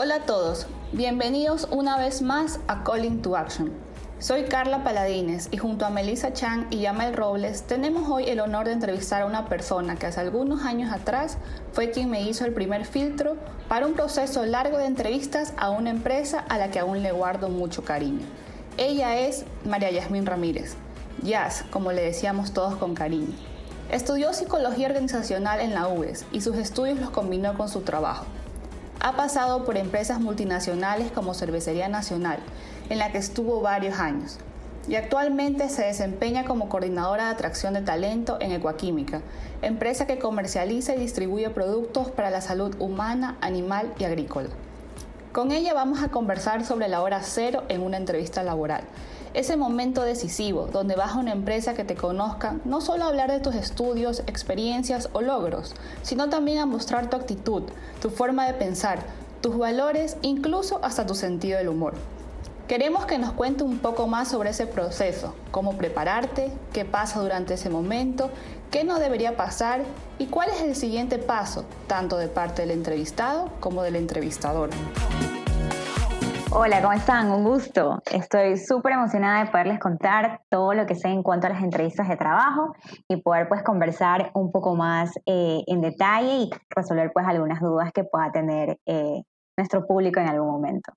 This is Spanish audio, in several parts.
Hola a todos, bienvenidos una vez más a Calling to Action. Soy Carla Paladines y junto a Melissa Chang y Yamal Robles tenemos hoy el honor de entrevistar a una persona que hace algunos años atrás fue quien me hizo el primer filtro para un proceso largo de entrevistas a una empresa a la que aún le guardo mucho cariño. Ella es María Yasmín Ramírez, Jazz, como le decíamos todos con cariño. Estudió psicología organizacional en la UES y sus estudios los combinó con su trabajo. Ha pasado por empresas multinacionales como Cervecería Nacional, en la que estuvo varios años, y actualmente se desempeña como coordinadora de atracción de talento en Ecuaquímica, empresa que comercializa y distribuye productos para la salud humana, animal y agrícola. Con ella vamos a conversar sobre la hora cero en una entrevista laboral ese momento decisivo donde vas a una empresa que te conozca, no solo a hablar de tus estudios, experiencias o logros, sino también a mostrar tu actitud, tu forma de pensar, tus valores, incluso hasta tu sentido del humor. Queremos que nos cuente un poco más sobre ese proceso, cómo prepararte, qué pasa durante ese momento, qué no debería pasar y cuál es el siguiente paso, tanto de parte del entrevistado como del entrevistador. Hola, ¿cómo están? Un gusto. Estoy súper emocionada de poderles contar todo lo que sé en cuanto a las entrevistas de trabajo y poder pues conversar un poco más eh, en detalle y resolver pues algunas dudas que pueda tener eh, nuestro público en algún momento.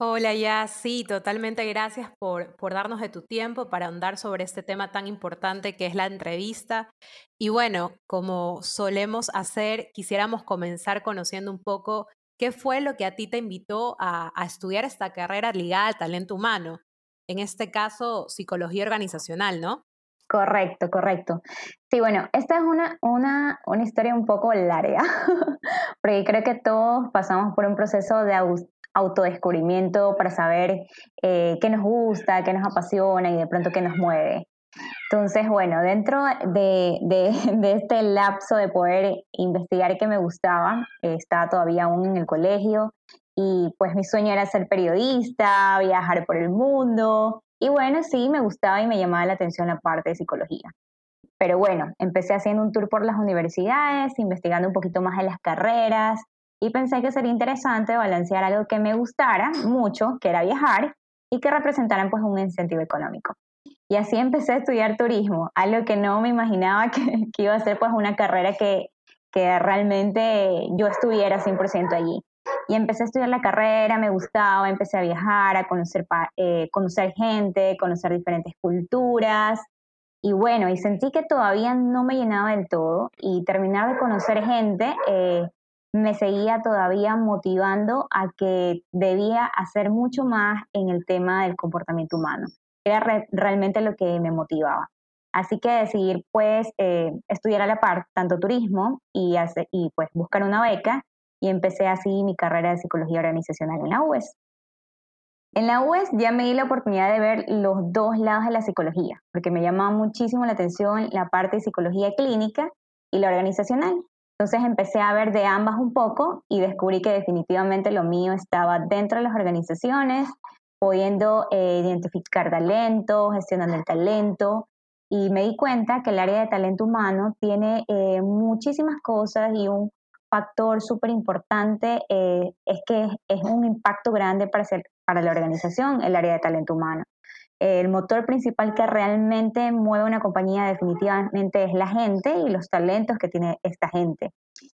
Hola, ya sí, totalmente gracias por, por darnos de tu tiempo para ahondar sobre este tema tan importante que es la entrevista. Y bueno, como solemos hacer, quisiéramos comenzar conociendo un poco ¿Qué fue lo que a ti te invitó a, estudiar esta carrera ligada al talento humano? En este caso, psicología organizacional, ¿no? Correcto, correcto. Sí, bueno, esta es una, una, una historia un poco larga, porque creo que todos pasamos por un proceso de autodescubrimiento para saber eh, qué nos gusta, qué nos apasiona y de pronto qué nos mueve. Entonces, bueno, dentro de, este lapso de poder investigar qué me gustaba, estaba todavía aún en el colegio y pues mi sueño era ser periodista, viajar por el mundo y bueno, sí, me gustaba y me llamaba la atención la parte de psicología. Pero bueno, empecé haciendo un tour por las universidades, investigando un poquito más de las carreras y pensé que sería interesante balancear algo que me gustara mucho, que era viajar y que representaran pues un incentivo económico. Y así empecé a estudiar turismo, algo que no me imaginaba que, iba a ser pues una carrera que, que realmente yo estuviera 100% allí. Y empecé a estudiar la carrera, me gustaba, empecé a viajar, a conocer, eh, conocer gente, conocer diferentes culturas. Y bueno, y sentí que todavía no me llenaba del todo y terminar de conocer gente eh, me seguía todavía motivando a que debía hacer mucho más en el tema del comportamiento humano era realmente lo que me motivaba. Así que decidí pues eh, estudiar a la par tanto turismo y, pues buscar una beca y empecé así mi carrera de psicología organizacional en la UES. En la UES ya me di la oportunidad de ver los dos lados de la psicología, porque me llamaba muchísimo la atención la parte de psicología clínica y la organizacional. Entonces empecé a ver de ambas un poco y descubrí que definitivamente lo mío estaba dentro de las organizaciones, pudiendo eh, identificar talento, gestionando el talento. Y me di cuenta que el área de talento humano tiene eh, muchísimas cosas y un factor súper importante eh, es que es un impacto grande para, hacer, para la organización, el área de talento humano. El motor principal que realmente mueve una compañía definitivamente es la gente y los talentos que tiene esta gente.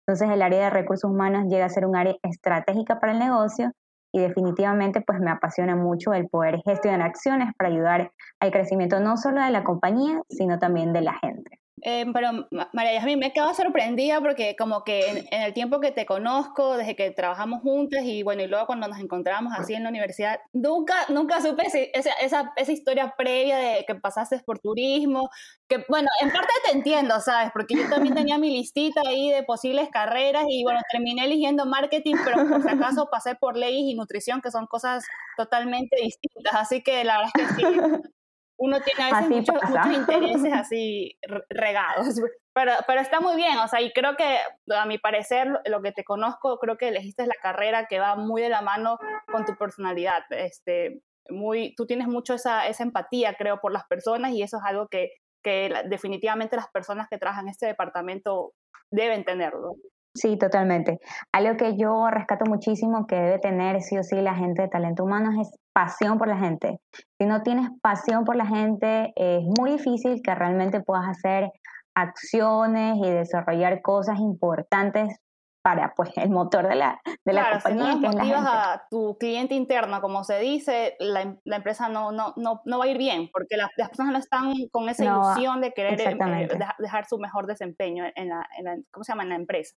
Entonces el área de recursos humanos llega a ser un área estratégica para el negocio y definitivamente pues me apasiona mucho el poder gestionar acciones para ayudar al crecimiento no solo de la compañía, sino también de la gente. Eh, pero María a mí me quedo sorprendida porque como que en, el tiempo que te conozco, desde que trabajamos juntas y bueno, y luego cuando nos encontramos así en la universidad, nunca, nunca supe esa, esa, esa historia previa de que pasaste por turismo, que bueno, en parte te entiendo, ¿sabes? Porque yo también tenía mi listita ahí de posibles carreras y bueno, terminé eligiendo marketing, pero por si acaso pasé por leyes y nutrición, que son cosas totalmente distintas, así que la verdad es que sí uno tiene a veces muchos, intereses así regados, pero, pero está muy bien, o sea, y creo que a mi parecer, lo que te conozco, creo que elegiste la carrera que va muy de la mano con tu personalidad, este, muy, tú tienes mucho esa, esa empatía, creo, por las personas y eso es algo que, que definitivamente las personas que trabajan en este departamento deben tenerlo. Sí, totalmente. Algo que yo rescato muchísimo que debe tener sí o sí la gente de talento humano es pasión por la gente. Si no tienes pasión por la gente, es muy difícil que realmente puedas hacer acciones y desarrollar cosas importantes para pues el motor de la, de la compañía. Si no motivas a tu cliente interno, como se dice, la, em, la, empresa no, no, no, no va a ir bien, porque las, personas no están con esa ilusión de querer eh, dejar su mejor desempeño en la, en la, ¿cómo se llama? en la empresa.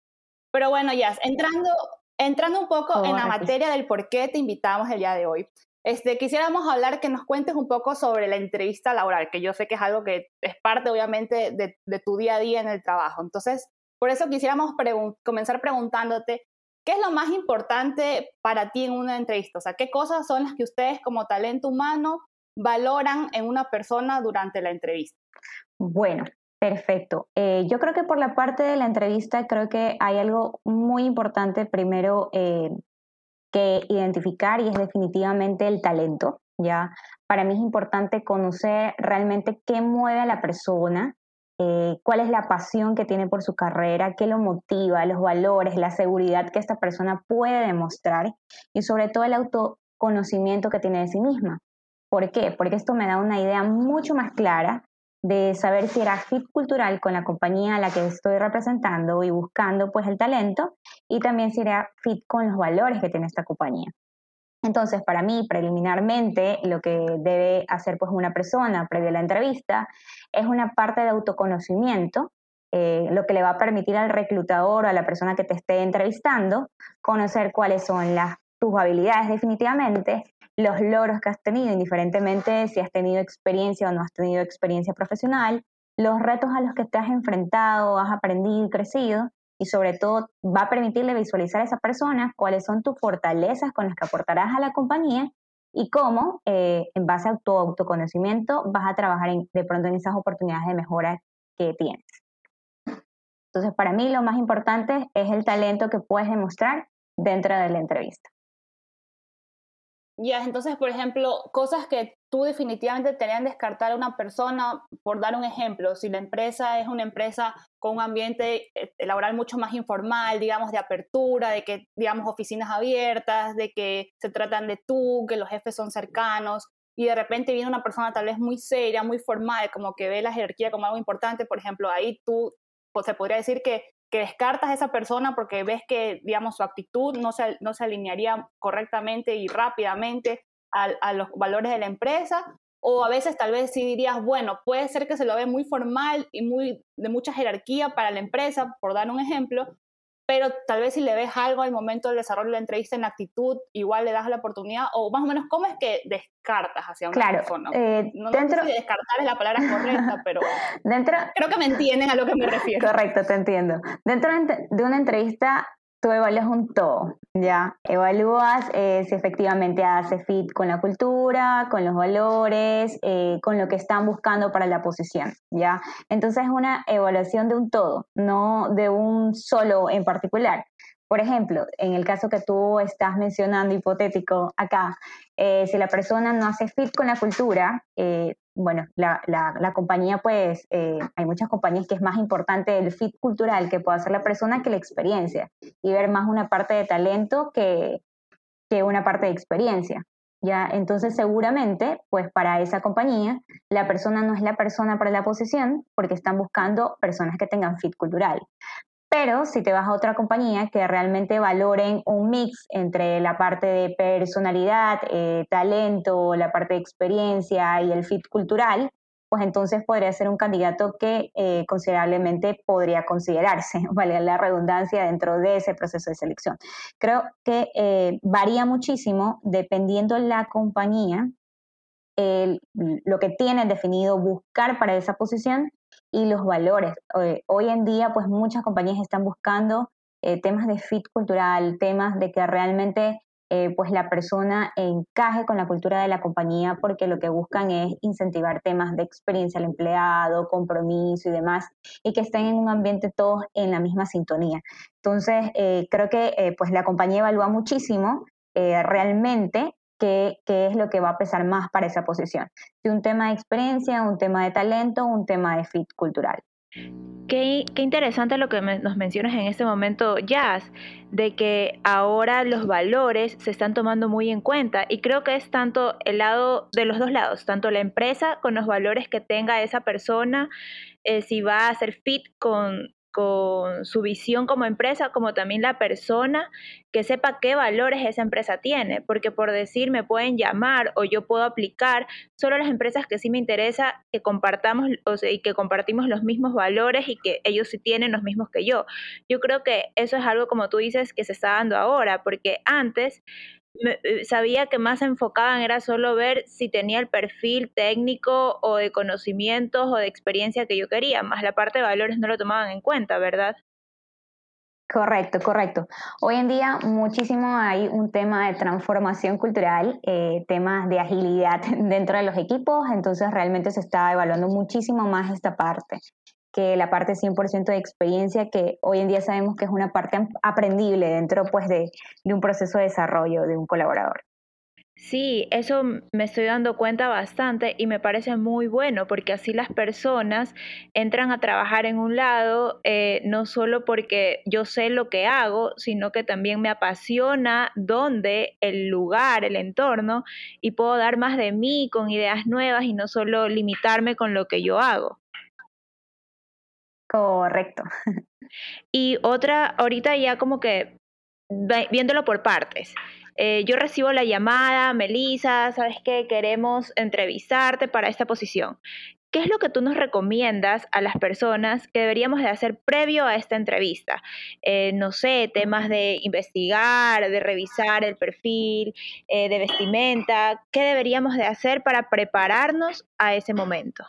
Pero bueno, ya, entrando, entrando un poco en la materia del por qué te invitamos el día de hoy. Este, quisiéramos hablar que nos cuentes un poco sobre la entrevista laboral, que yo sé que es algo que es parte obviamente de, tu día a día en el trabajo. Entonces, por eso quisiéramos comenzar preguntándote, ¿qué es lo más importante para ti en una entrevista? O sea, ¿qué cosas son las que ustedes como talento humano valoran en una persona durante la entrevista? Bueno, Perfecto. Eh, yo creo que por la parte de la entrevista creo que hay algo muy importante primero eh, que identificar y es definitivamente el talento. Ya para mí es importante conocer realmente qué mueve a la persona, eh, cuál es la pasión que tiene por su carrera, qué lo motiva, los valores, la seguridad que esta persona puede demostrar y sobre todo el autoconocimiento que tiene de sí misma. ¿Por qué? Porque esto me da una idea mucho más clara de saber si era fit cultural con la compañía a la que estoy representando y buscando pues el talento y también si era fit con los valores que tiene esta compañía. Entonces, para mí, preliminarmente, lo que debe hacer pues una persona previo a la entrevista es una parte de autoconocimiento, eh, lo que le va a permitir al reclutador o a la persona que te esté entrevistando conocer cuáles son las, tus habilidades definitivamente los logros que has tenido, indiferentemente si has tenido experiencia o no has tenido experiencia profesional, los retos a los que te has enfrentado, has aprendido y crecido, y sobre todo va a permitirle visualizar a esa persona cuáles son tus fortalezas con las que aportarás a la compañía y cómo, eh, en base a tu autoconocimiento, vas a trabajar de pronto en esas oportunidades de mejora que tienes. Entonces, para mí lo más importante es el talento que puedes demostrar dentro de la entrevista. Ya, entonces, por ejemplo, cosas que tú definitivamente tenían descartar a una persona, por dar un ejemplo, si la empresa es una empresa con un ambiente eh, laboral mucho más informal, digamos, de apertura, de que, digamos, oficinas abiertas, de que se tratan de tú, que los jefes son cercanos, y de repente viene una persona tal vez muy seria, muy formal, como que ve la jerarquía como algo importante, por ejemplo, ahí tú, pues, se podría decir que que descartas a esa persona porque ves que, digamos, su actitud no se, no se alinearía correctamente y rápidamente a, a, los valores de la empresa, o a veces tal vez sí dirías, bueno, puede ser que se lo ve muy formal y muy de mucha jerarquía para la empresa, por dar un ejemplo, pero tal vez si le ves algo al momento del desarrollo de la entrevista en actitud, igual le das la oportunidad, o más o menos, ¿cómo es que descartas hacia un claro, eh, no, dentro, sé si descartar es la palabra correcta, pero dentro, creo que me entienden a lo que me refiero. Correcto, te entiendo. Dentro de una entrevista tú evalúas un todo, ¿ya? Evalúas eh, si efectivamente hace fit con la cultura, con los valores, eh, con lo que están buscando para la posición, ¿ya? Entonces es una evaluación de un todo, no de un solo en particular. Por ejemplo, en el caso que tú estás mencionando, hipotético acá, eh, si la persona no hace fit con la cultura, bueno, la, la, compañía, pues, eh, hay muchas compañías que es más importante el fit cultural que puede hacer la persona que la experiencia y ver más una parte de talento que, que una parte de experiencia. ¿ya? Entonces, seguramente, pues para esa compañía, la persona no es la persona para la posición porque están buscando personas que tengan fit cultural. Pero si te vas a otra compañía que realmente valoren un mix entre la parte de personalidad, eh, talento, la parte de experiencia y el fit cultural, pues entonces podría ser un candidato que eh, considerablemente podría considerarse, vale la redundancia, dentro de ese proceso de selección. Creo que eh, varía muchísimo dependiendo la compañía, lo que tienen definido buscar para esa posición y los valores. hoy en día, pues muchas compañías están buscando temas de fit cultural, temas de que realmente eh, pues la persona encaje con la cultura de la compañía porque lo que buscan es incentivar temas de experiencia al empleado, compromiso y demás, y que estén en un ambiente todos en la misma sintonía. Entonces, eh, creo que eh, pues la compañía evalúa muchísimo realmente qué, qué es lo que va a pesar más para esa posición. Si un tema de experiencia, un tema de talento, un tema de fit cultural. Qué, interesante lo que nos mencionas en este momento, Jazz, de que ahora los valores se están tomando muy en cuenta y creo que es tanto el lado de los dos lados, tanto la empresa con los valores que tenga esa persona, eh, si va a ser fit con, su visión como empresa, como también la persona que sepa qué valores esa empresa tiene, porque por decir me pueden llamar o yo puedo aplicar solo las empresas que sí me interesa que compartamos o y que compartimos los mismos valores y que ellos sí tienen los mismos que yo. Yo creo que eso es algo como tú dices que se está dando ahora, porque antes eh, sabía que más enfocaban era solo ver si tenía el perfil técnico o de conocimientos o de experiencia que yo quería, más la parte de valores no lo tomaban en cuenta, ¿verdad? Correcto, correcto. Hoy en día muchísimo hay un tema de transformación cultural, eh, temas de agilidad dentro de los equipos, entonces realmente se está evaluando muchísimo más esta parte que la parte 100% de experiencia, que hoy en día sabemos que es una parte aprendible dentro pues, de, de un proceso de desarrollo de un colaborador. Sí, eso me estoy dando cuenta bastante y me parece muy bueno porque así las personas entran a trabajar en un lado eh, no solo porque yo sé lo que hago, sino que también me apasiona dónde, el lugar, el entorno y puedo dar más de mí con ideas nuevas y no solo limitarme con lo que yo hago. Correcto. Y otra, ahorita ya como que viéndolo por partes. Eh, yo recibo la llamada, Melissa, ¿sabes qué? Queremos entrevistarte para esta posición. ¿Qué es lo que tú nos recomiendas a las personas que deberíamos de hacer previo a esta entrevista? Eh, no sé, temas de investigar, de revisar el perfil, eh, de vestimenta. ¿Qué deberíamos de hacer para prepararnos a ese momento?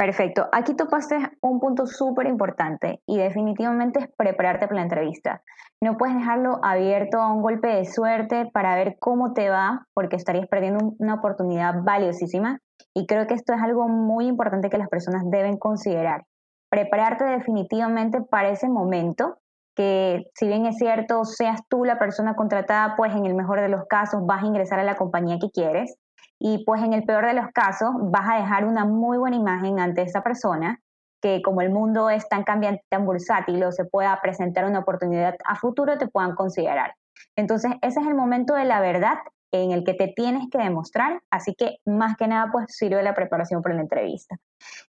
Perfecto. Aquí topaste un punto súper importante y definitivamente es prepararte para la entrevista. No puedes dejarlo abierto a un golpe de suerte para ver cómo te va, porque estarías perdiendo una oportunidad valiosísima. Y creo que esto es algo muy importante que las personas deben considerar. Prepararte definitivamente para ese momento, que si bien es cierto, seas tú la persona contratada, pues en el mejor de los casos vas a ingresar a la compañía que quieres y pues en el peor de los casos vas a dejar una muy buena imagen ante esa persona que como el mundo es tan cambiante, tan bursátil o se pueda presentar una oportunidad a futuro, te puedan considerar. Entonces, ese es el momento de la verdad en el que te tienes que demostrar, así que más que nada pues sirve la preparación para la entrevista.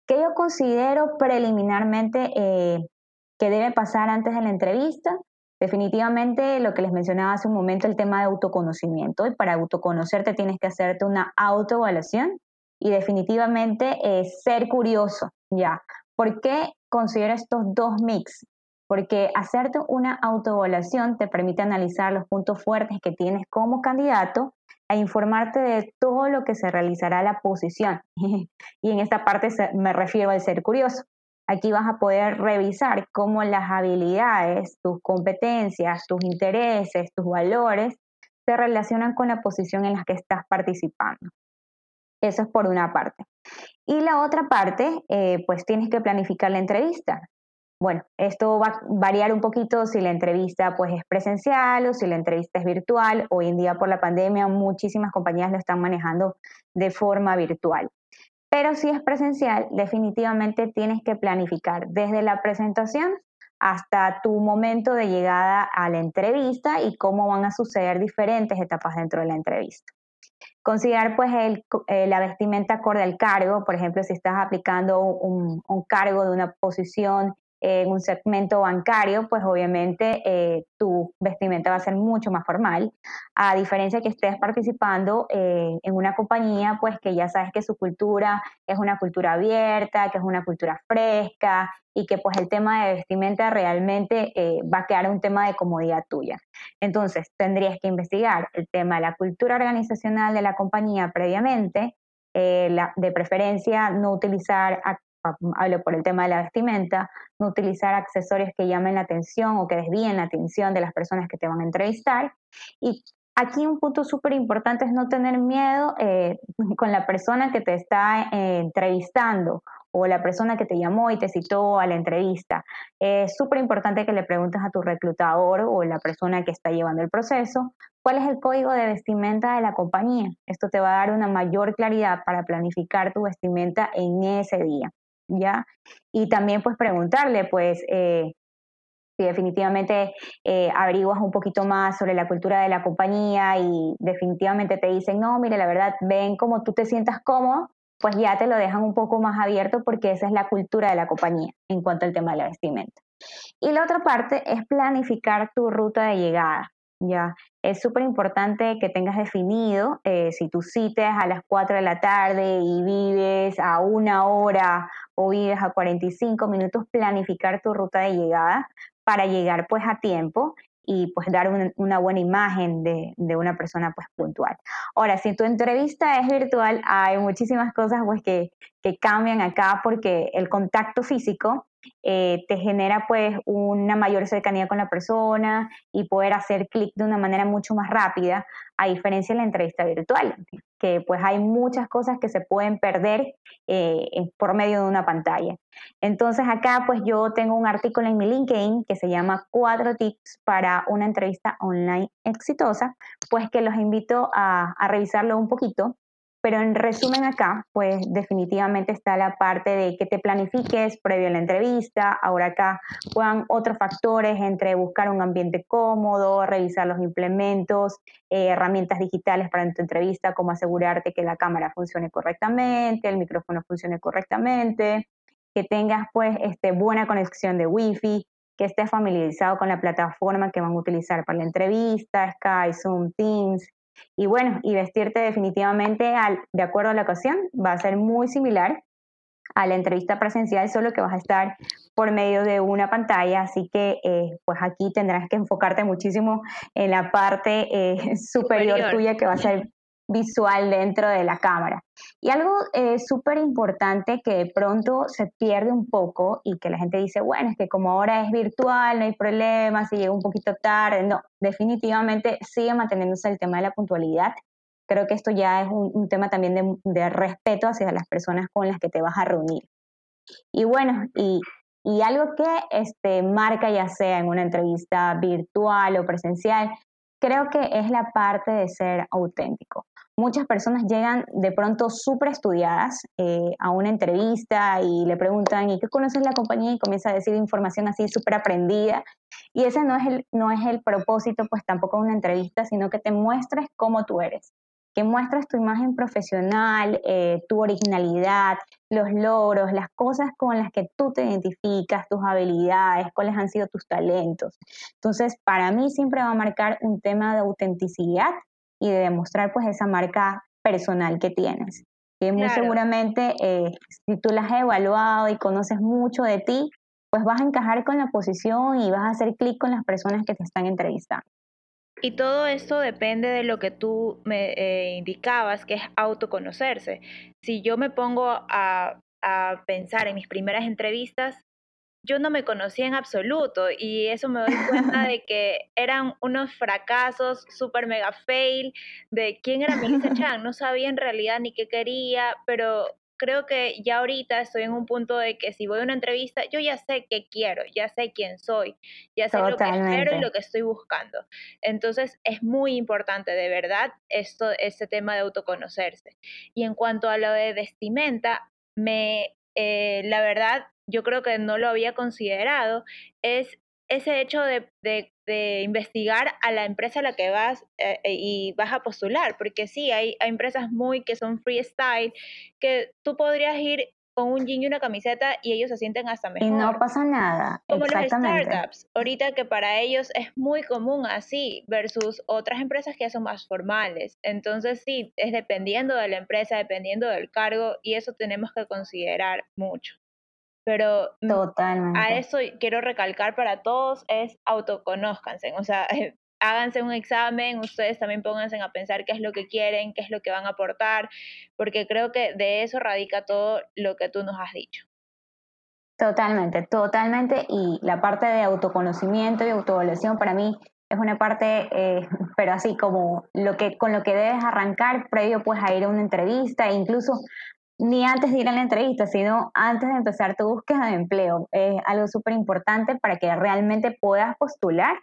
¿Qué yo considero preliminarmente eh, que debe pasar antes de la entrevista? Definitivamente lo que les mencionaba hace un momento, el tema de autoconocimiento. Y para autoconocerte tienes que hacerte una autoevaluación y definitivamente es ser curioso, ¿ya? ¿Por qué considero estos dos mix? Porque hacerte una autoevaluación te permite analizar los puntos fuertes que tienes como candidato e informarte de todo lo que se realizará la posición. y en esta parte me refiero al ser curioso. Aquí vas a poder revisar cómo las habilidades, tus competencias, tus intereses, tus valores se relacionan con la posición en la que estás participando. Eso es por una parte. Y la otra parte, eh, pues tienes que planificar la entrevista. Bueno, esto va a variar un poquito si la entrevista pues es presencial o si la entrevista es virtual. Hoy en día por la pandemia muchísimas compañías lo están manejando de forma virtual. Pero si es presencial, definitivamente tienes que planificar desde la presentación hasta tu momento de llegada a la entrevista y cómo van a suceder diferentes etapas dentro de la entrevista. Considerar pues eh, la vestimenta acorde al cargo, por ejemplo, si estás aplicando un, cargo de una posición en un segmento bancario, pues obviamente eh, tu vestimenta va a ser mucho más formal, a diferencia que estés participando eh, en una compañía, pues que ya sabes que su cultura es una cultura abierta, que es una cultura fresca y que pues el tema de vestimenta realmente eh, va a quedar un tema de comodidad tuya. Entonces, tendrías que investigar el tema de la cultura organizacional de la compañía previamente, de preferencia no utilizar hablo por el tema de la vestimenta, no utilizar accesorios que llamen la atención o que desvíen la atención de las personas que te van a entrevistar. Y aquí un punto súper importante es no tener miedo eh, con la persona que te está eh, entrevistando o la persona que te llamó y te citó a la entrevista. Es súper importante que le preguntes a tu reclutador o la persona que está llevando el proceso cuál es el código de vestimenta de la compañía. Esto te va a dar una mayor claridad para planificar tu vestimenta en ese día. ¿Ya? Y también pues preguntarle, pues, eh, si definitivamente eh, averiguas un poquito más sobre la cultura de la compañía y definitivamente te dicen, no, mire, la verdad, ven como tú te sientas cómodo, pues ya te lo dejan un poco más abierto porque esa es la cultura de la compañía en cuanto al tema de la vestimenta. Y la otra parte es planificar tu ruta de llegada. Ya, es súper importante que tengas definido eh, si tú cites a las 4 de la tarde y vives a una hora o vives a 45 minutos, planificar tu ruta de llegada para llegar pues a tiempo y pues dar una, buena imagen de, una persona pues puntual. Ahora, si tu entrevista es virtual, hay muchísimas cosas pues que, que cambian acá porque el contacto físico eh, te genera pues una mayor cercanía con la persona y poder hacer clic de una manera mucho más rápida, a diferencia de la entrevista virtual, que pues hay muchas cosas que se pueden perder eh, por medio de una pantalla. Entonces acá pues yo tengo un artículo en mi LinkedIn que se llama Cuatro tips para una entrevista online exitosa, pues que los invito a, a revisarlo un poquito pero en resumen acá, pues definitivamente está la parte de que te planifiques previo a la entrevista. Ahora acá juegan otros factores entre buscar un ambiente cómodo, revisar los implementos, eh, herramientas digitales para tu entrevista, como asegurarte que la cámara funcione correctamente, el micrófono funcione correctamente, que tengas pues este, buena conexión de Wi-Fi, que estés familiarizado con la plataforma que van a utilizar para la entrevista, Skype, Zoom, Teams, y bueno, y vestirte definitivamente al, de acuerdo a la ocasión va a ser muy similar a la entrevista presencial, solo que vas a estar por medio de una pantalla, así que eh, pues aquí tendrás que enfocarte muchísimo en la parte eh, superior, tuya que va a ser visual dentro de la cámara. Y algo eh, súper importante que de pronto se pierde un poco y que la gente dice, bueno, es que como ahora es virtual, no hay problema, si llega un poquito tarde, no, definitivamente sigue manteniéndose el tema de la puntualidad. Creo que esto ya es un, tema también de, de, respeto hacia las personas con las que te vas a reunir. Y bueno, y, y algo que este, marca ya sea en una entrevista virtual o presencial, creo que es la parte de ser auténtico muchas personas llegan de pronto súper estudiadas eh, a una entrevista y le preguntan, ¿y qué conoces la compañía? Y comienza a decir información así súper aprendida. Y ese no es, el, no es el propósito, pues tampoco de una entrevista, sino que te muestres cómo tú eres, que muestres tu imagen profesional, eh, tu originalidad, los logros, las cosas con las que tú te identificas, tus habilidades, cuáles han sido tus talentos. Entonces, para mí siempre va a marcar un tema de autenticidad y de demostrar pues esa marca personal que tienes. Que muy seguramente eh, si tú la has evaluado y conoces mucho de ti, pues vas a encajar con la posición y vas a hacer clic con las personas que te están entrevistando. Y todo esto depende de lo que tú me eh, indicabas, que es autoconocerse. Si yo me pongo a, a pensar en mis primeras entrevistas, yo no me conocía en absoluto y eso me doy cuenta de que eran unos fracasos super mega fail de quién era Melissa Chan. No sabía en realidad ni qué quería, pero creo que ya ahorita estoy en un punto de que si voy a una entrevista, yo ya sé qué quiero, ya sé quién soy, ya sé lo que espero y lo que estoy buscando. Entonces es muy importante, de verdad, esto, este tema de autoconocerse. Y en cuanto a lo de vestimenta, me, eh, la verdad, yo creo que no lo había considerado, es ese hecho de, investigar a la empresa a la que vas eh, eh, y vas a postular, porque sí, hay, hay, empresas muy que son freestyle, que tú podrías ir con un jean y una camiseta y ellos se sienten hasta mejor. Y no pasa nada. Como los startups, ahorita que para ellos es muy común así versus otras empresas que son más formales. Entonces sí, es dependiendo de la empresa, dependiendo del cargo y eso tenemos que considerar mucho. Pero mm, Totalmente. a eso quiero recalcar para todos es autoconózcanse, o sea, háganse un examen, ustedes también pónganse a pensar qué es lo que quieren, qué es lo que van a aportar, porque creo que de eso radica todo lo que tú nos has dicho. Totalmente, totalmente. Y la parte de autoconocimiento y autoevaluación para mí es una parte, eh, pero así como lo que, con lo que debes arrancar previo pues a ir a una entrevista e incluso ni antes de ir a la entrevista, sino antes de empezar tu búsqueda de empleo. Es algo súper importante para que realmente puedas postular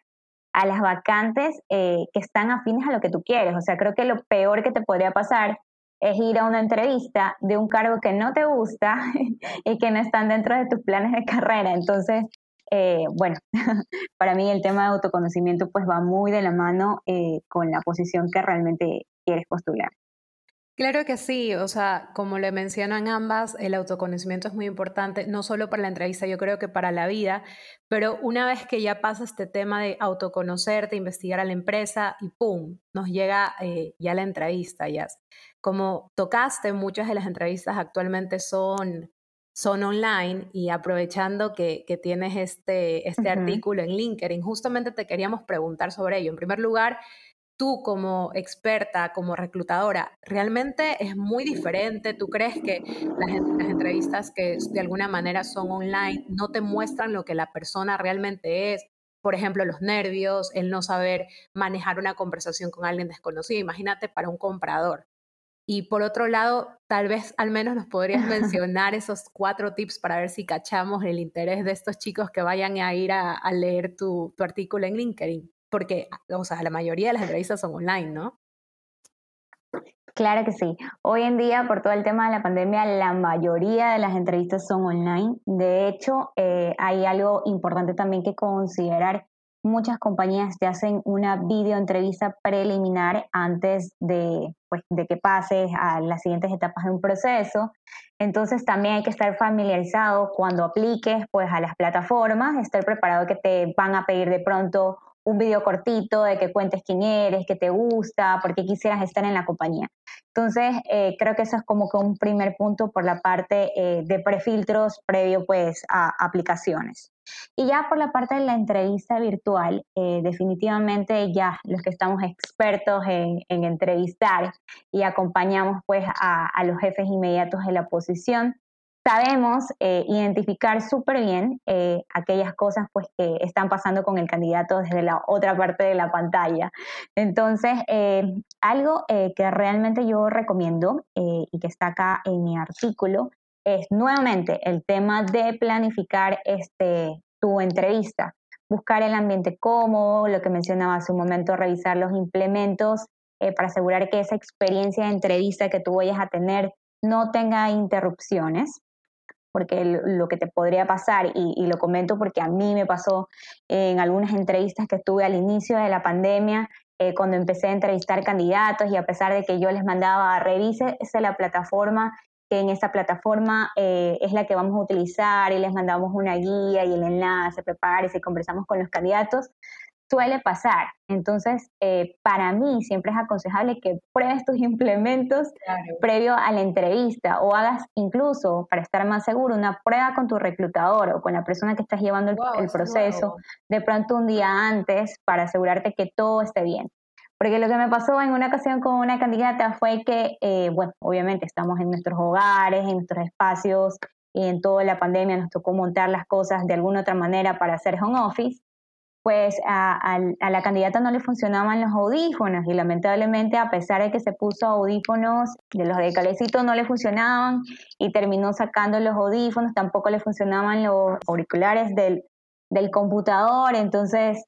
a las vacantes eh, que están afines a lo que tú quieres. O sea, creo que lo peor que te podría pasar es ir a una entrevista de un cargo que no te gusta y que no están dentro de tus planes de carrera. Entonces, eh, bueno, para mí el tema de autoconocimiento pues va muy de la mano eh, con la posición que realmente quieres postular. Claro que sí, o sea, como le mencionan ambas, el autoconocimiento es muy importante, no solo para la entrevista, yo creo que para la vida, pero una vez que ya pasa este tema de autoconocerte, investigar a la empresa y ¡pum!, nos llega eh, ya la entrevista, ya. Como tocaste, muchas de las entrevistas actualmente son, son online y aprovechando que, que tienes este, este artículo en LinkedIn, justamente te queríamos preguntar sobre ello. En primer lugar, tú como experta, como reclutadora, realmente es muy diferente? ¿Tú crees que las, entrevistas que de alguna manera son online no te muestran lo que la persona realmente es? Por ejemplo, los nervios, el no saber manejar una conversación con alguien desconocido. Imagínate para un comprador. Y por otro lado, tal vez al menos nos podrías mencionar esos cuatro tips para ver si cachamos el interés de estos chicos que vayan a ir a, leer tu, tu artículo en LinkedIn porque, o sea, la mayoría de las entrevistas son online, ¿no? Claro que sí. Hoy en día, por todo el tema de la pandemia, la mayoría de las entrevistas son online. De hecho, eh, hay algo importante también que considerar. Muchas compañías te hacen una videoentrevista preliminar antes de, pues, de que pases a las siguientes etapas de un proceso. Entonces también hay que estar familiarizado cuando apliques pues, a las plataformas, estar preparado que te van a pedir de pronto un video cortito de que cuentes quién eres, qué te gusta, por qué quisieras estar en la compañía. Entonces, eh, creo que eso es como que un primer punto por la parte eh, de prefiltros previo pues a aplicaciones. Y ya por la parte de la entrevista virtual, eh, definitivamente ya los que estamos expertos en, entrevistar y acompañamos pues a, a los jefes inmediatos de la posición, sabemos eh, identificar súper bien eh, aquellas cosas pues, que están pasando con el candidato desde la otra parte de la pantalla. Entonces, eh, algo que realmente yo recomiendo y que está acá en mi artículo es nuevamente el tema de planificar este, tu entrevista, buscar el ambiente cómodo, lo que mencionaba hace un momento, revisar los implementos para asegurar que esa experiencia de entrevista que tú vayas a tener no tenga interrupciones porque lo que te podría pasar, y, lo comento porque a mí me pasó en algunas entrevistas que estuve al inicio de la pandemia, eh, cuando empecé a entrevistar candidatos y a pesar de que yo les mandaba, revise esa la plataforma, que en esa plataforma eh, es la que vamos a utilizar y les mandamos una guía y el enlace, prepárese y conversamos con los candidatos, suele pasar. Entonces, eh, para mí siempre es aconsejable que pruebes tus implementos previo a la entrevista o hagas incluso, para estar más seguro, una prueba con tu reclutador o con la persona que estás llevando el, proceso de pronto un día antes para asegurarte que todo esté bien. Porque lo que me pasó en una ocasión con una candidata fue que, eh, bueno, obviamente estamos en nuestros hogares, en nuestros espacios, y en toda la pandemia nos tocó montar las cosas de alguna otra manera para hacer home office pues a, la candidata no le funcionaban los audífonos y lamentablemente a pesar de que se puso audífonos de los de calecito no le funcionaban y terminó sacando los audífonos, tampoco le funcionaban los auriculares del, del computador, entonces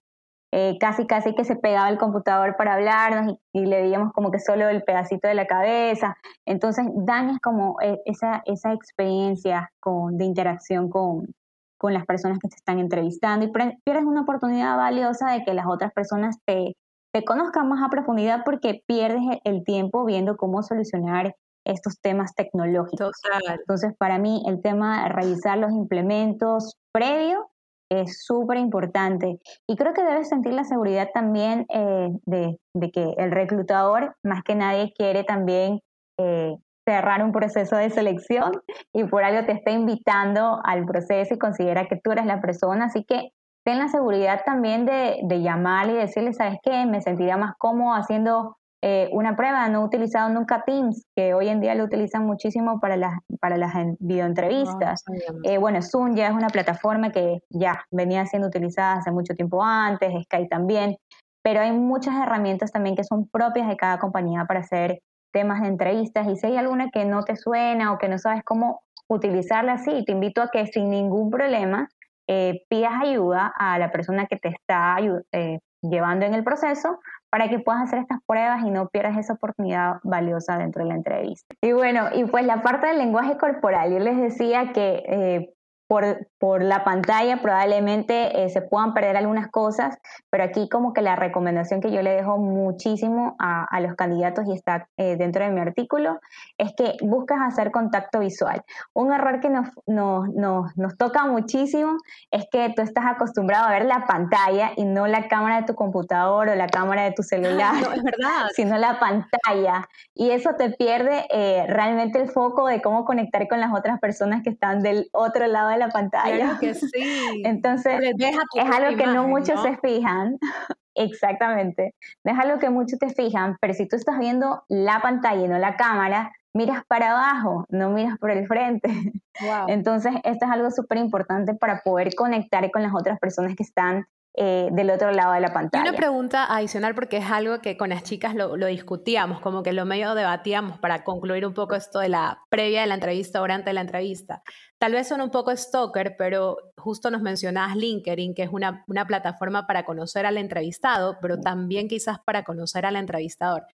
eh, casi casi que se pegaba el computador para hablarnos y, le veíamos como que solo el pedacito de la cabeza, entonces dañas como eh, esa, esa experiencia con, de interacción con, con las personas que te están entrevistando y pierdes una oportunidad valiosa de que las otras personas te, te conozcan más a profundidad porque pierdes el tiempo viendo cómo solucionar estos temas tecnológicos. Entonces, para mí, el tema de revisar los implementos previo es súper importante. Y creo que debes sentir la seguridad también eh, de, que el reclutador, más que nadie, quiere también eh, cerrar un proceso de selección y por algo te está invitando al proceso y considera que tú eres la persona. Así que ten la seguridad también de, de llamar y decirle, ¿sabes qué? Me sentiría más cómodo haciendo eh, una prueba. No he utilizado nunca Teams, que hoy en día lo utilizan muchísimo para las, para las videoentrevistas. Eh, bueno, Zoom ya es una plataforma que ya venía siendo utilizada hace mucho tiempo antes, Skype también, pero hay muchas herramientas también que son propias de cada compañía para hacer temas de entrevistas y si hay alguna que no te suena o que no sabes cómo utilizarla así, te invito a que sin ningún problema eh, pidas ayuda a la persona que te está eh, llevando en el proceso para que puedas hacer estas pruebas y no pierdas esa oportunidad valiosa dentro de la entrevista. Y bueno, y pues la parte del lenguaje corporal, yo les decía que eh, por, por la pantalla probablemente eh, se puedan perder algunas cosas, pero aquí como que la recomendación que yo le dejo muchísimo a, a los candidatos y está eh, dentro de mi artículo es que buscas hacer contacto visual. Un error que nos, nos, nos, nos toca muchísimo es que tú estás acostumbrado a ver la pantalla y no la cámara de tu computador o la cámara de tu celular, es verdad. sino la pantalla. Y eso te pierde eh, realmente el foco de cómo conectar con las otras personas que están del otro lado de la pantalla. Claro que sí. Entonces, es algo que no muchos se fijan. Exactamente. No es algo que muchos te fijan, pero si tú estás viendo la pantalla y no la cámara, miras para abajo, no miras por el frente. Entonces, esto es algo súper importante para poder conectar con las otras personas que están eh, del otro lado de la pantalla. Y una pregunta adicional, porque es algo que con las chicas lo, discutíamos, como que lo medio debatíamos para concluir un poco esto de la previa de la entrevista, durante la entrevista. Tal vez son un poco stalker, pero justo nos mencionabas LinkedIn, que es una, una plataforma para conocer al entrevistado, pero también quizás para conocer al entrevistador.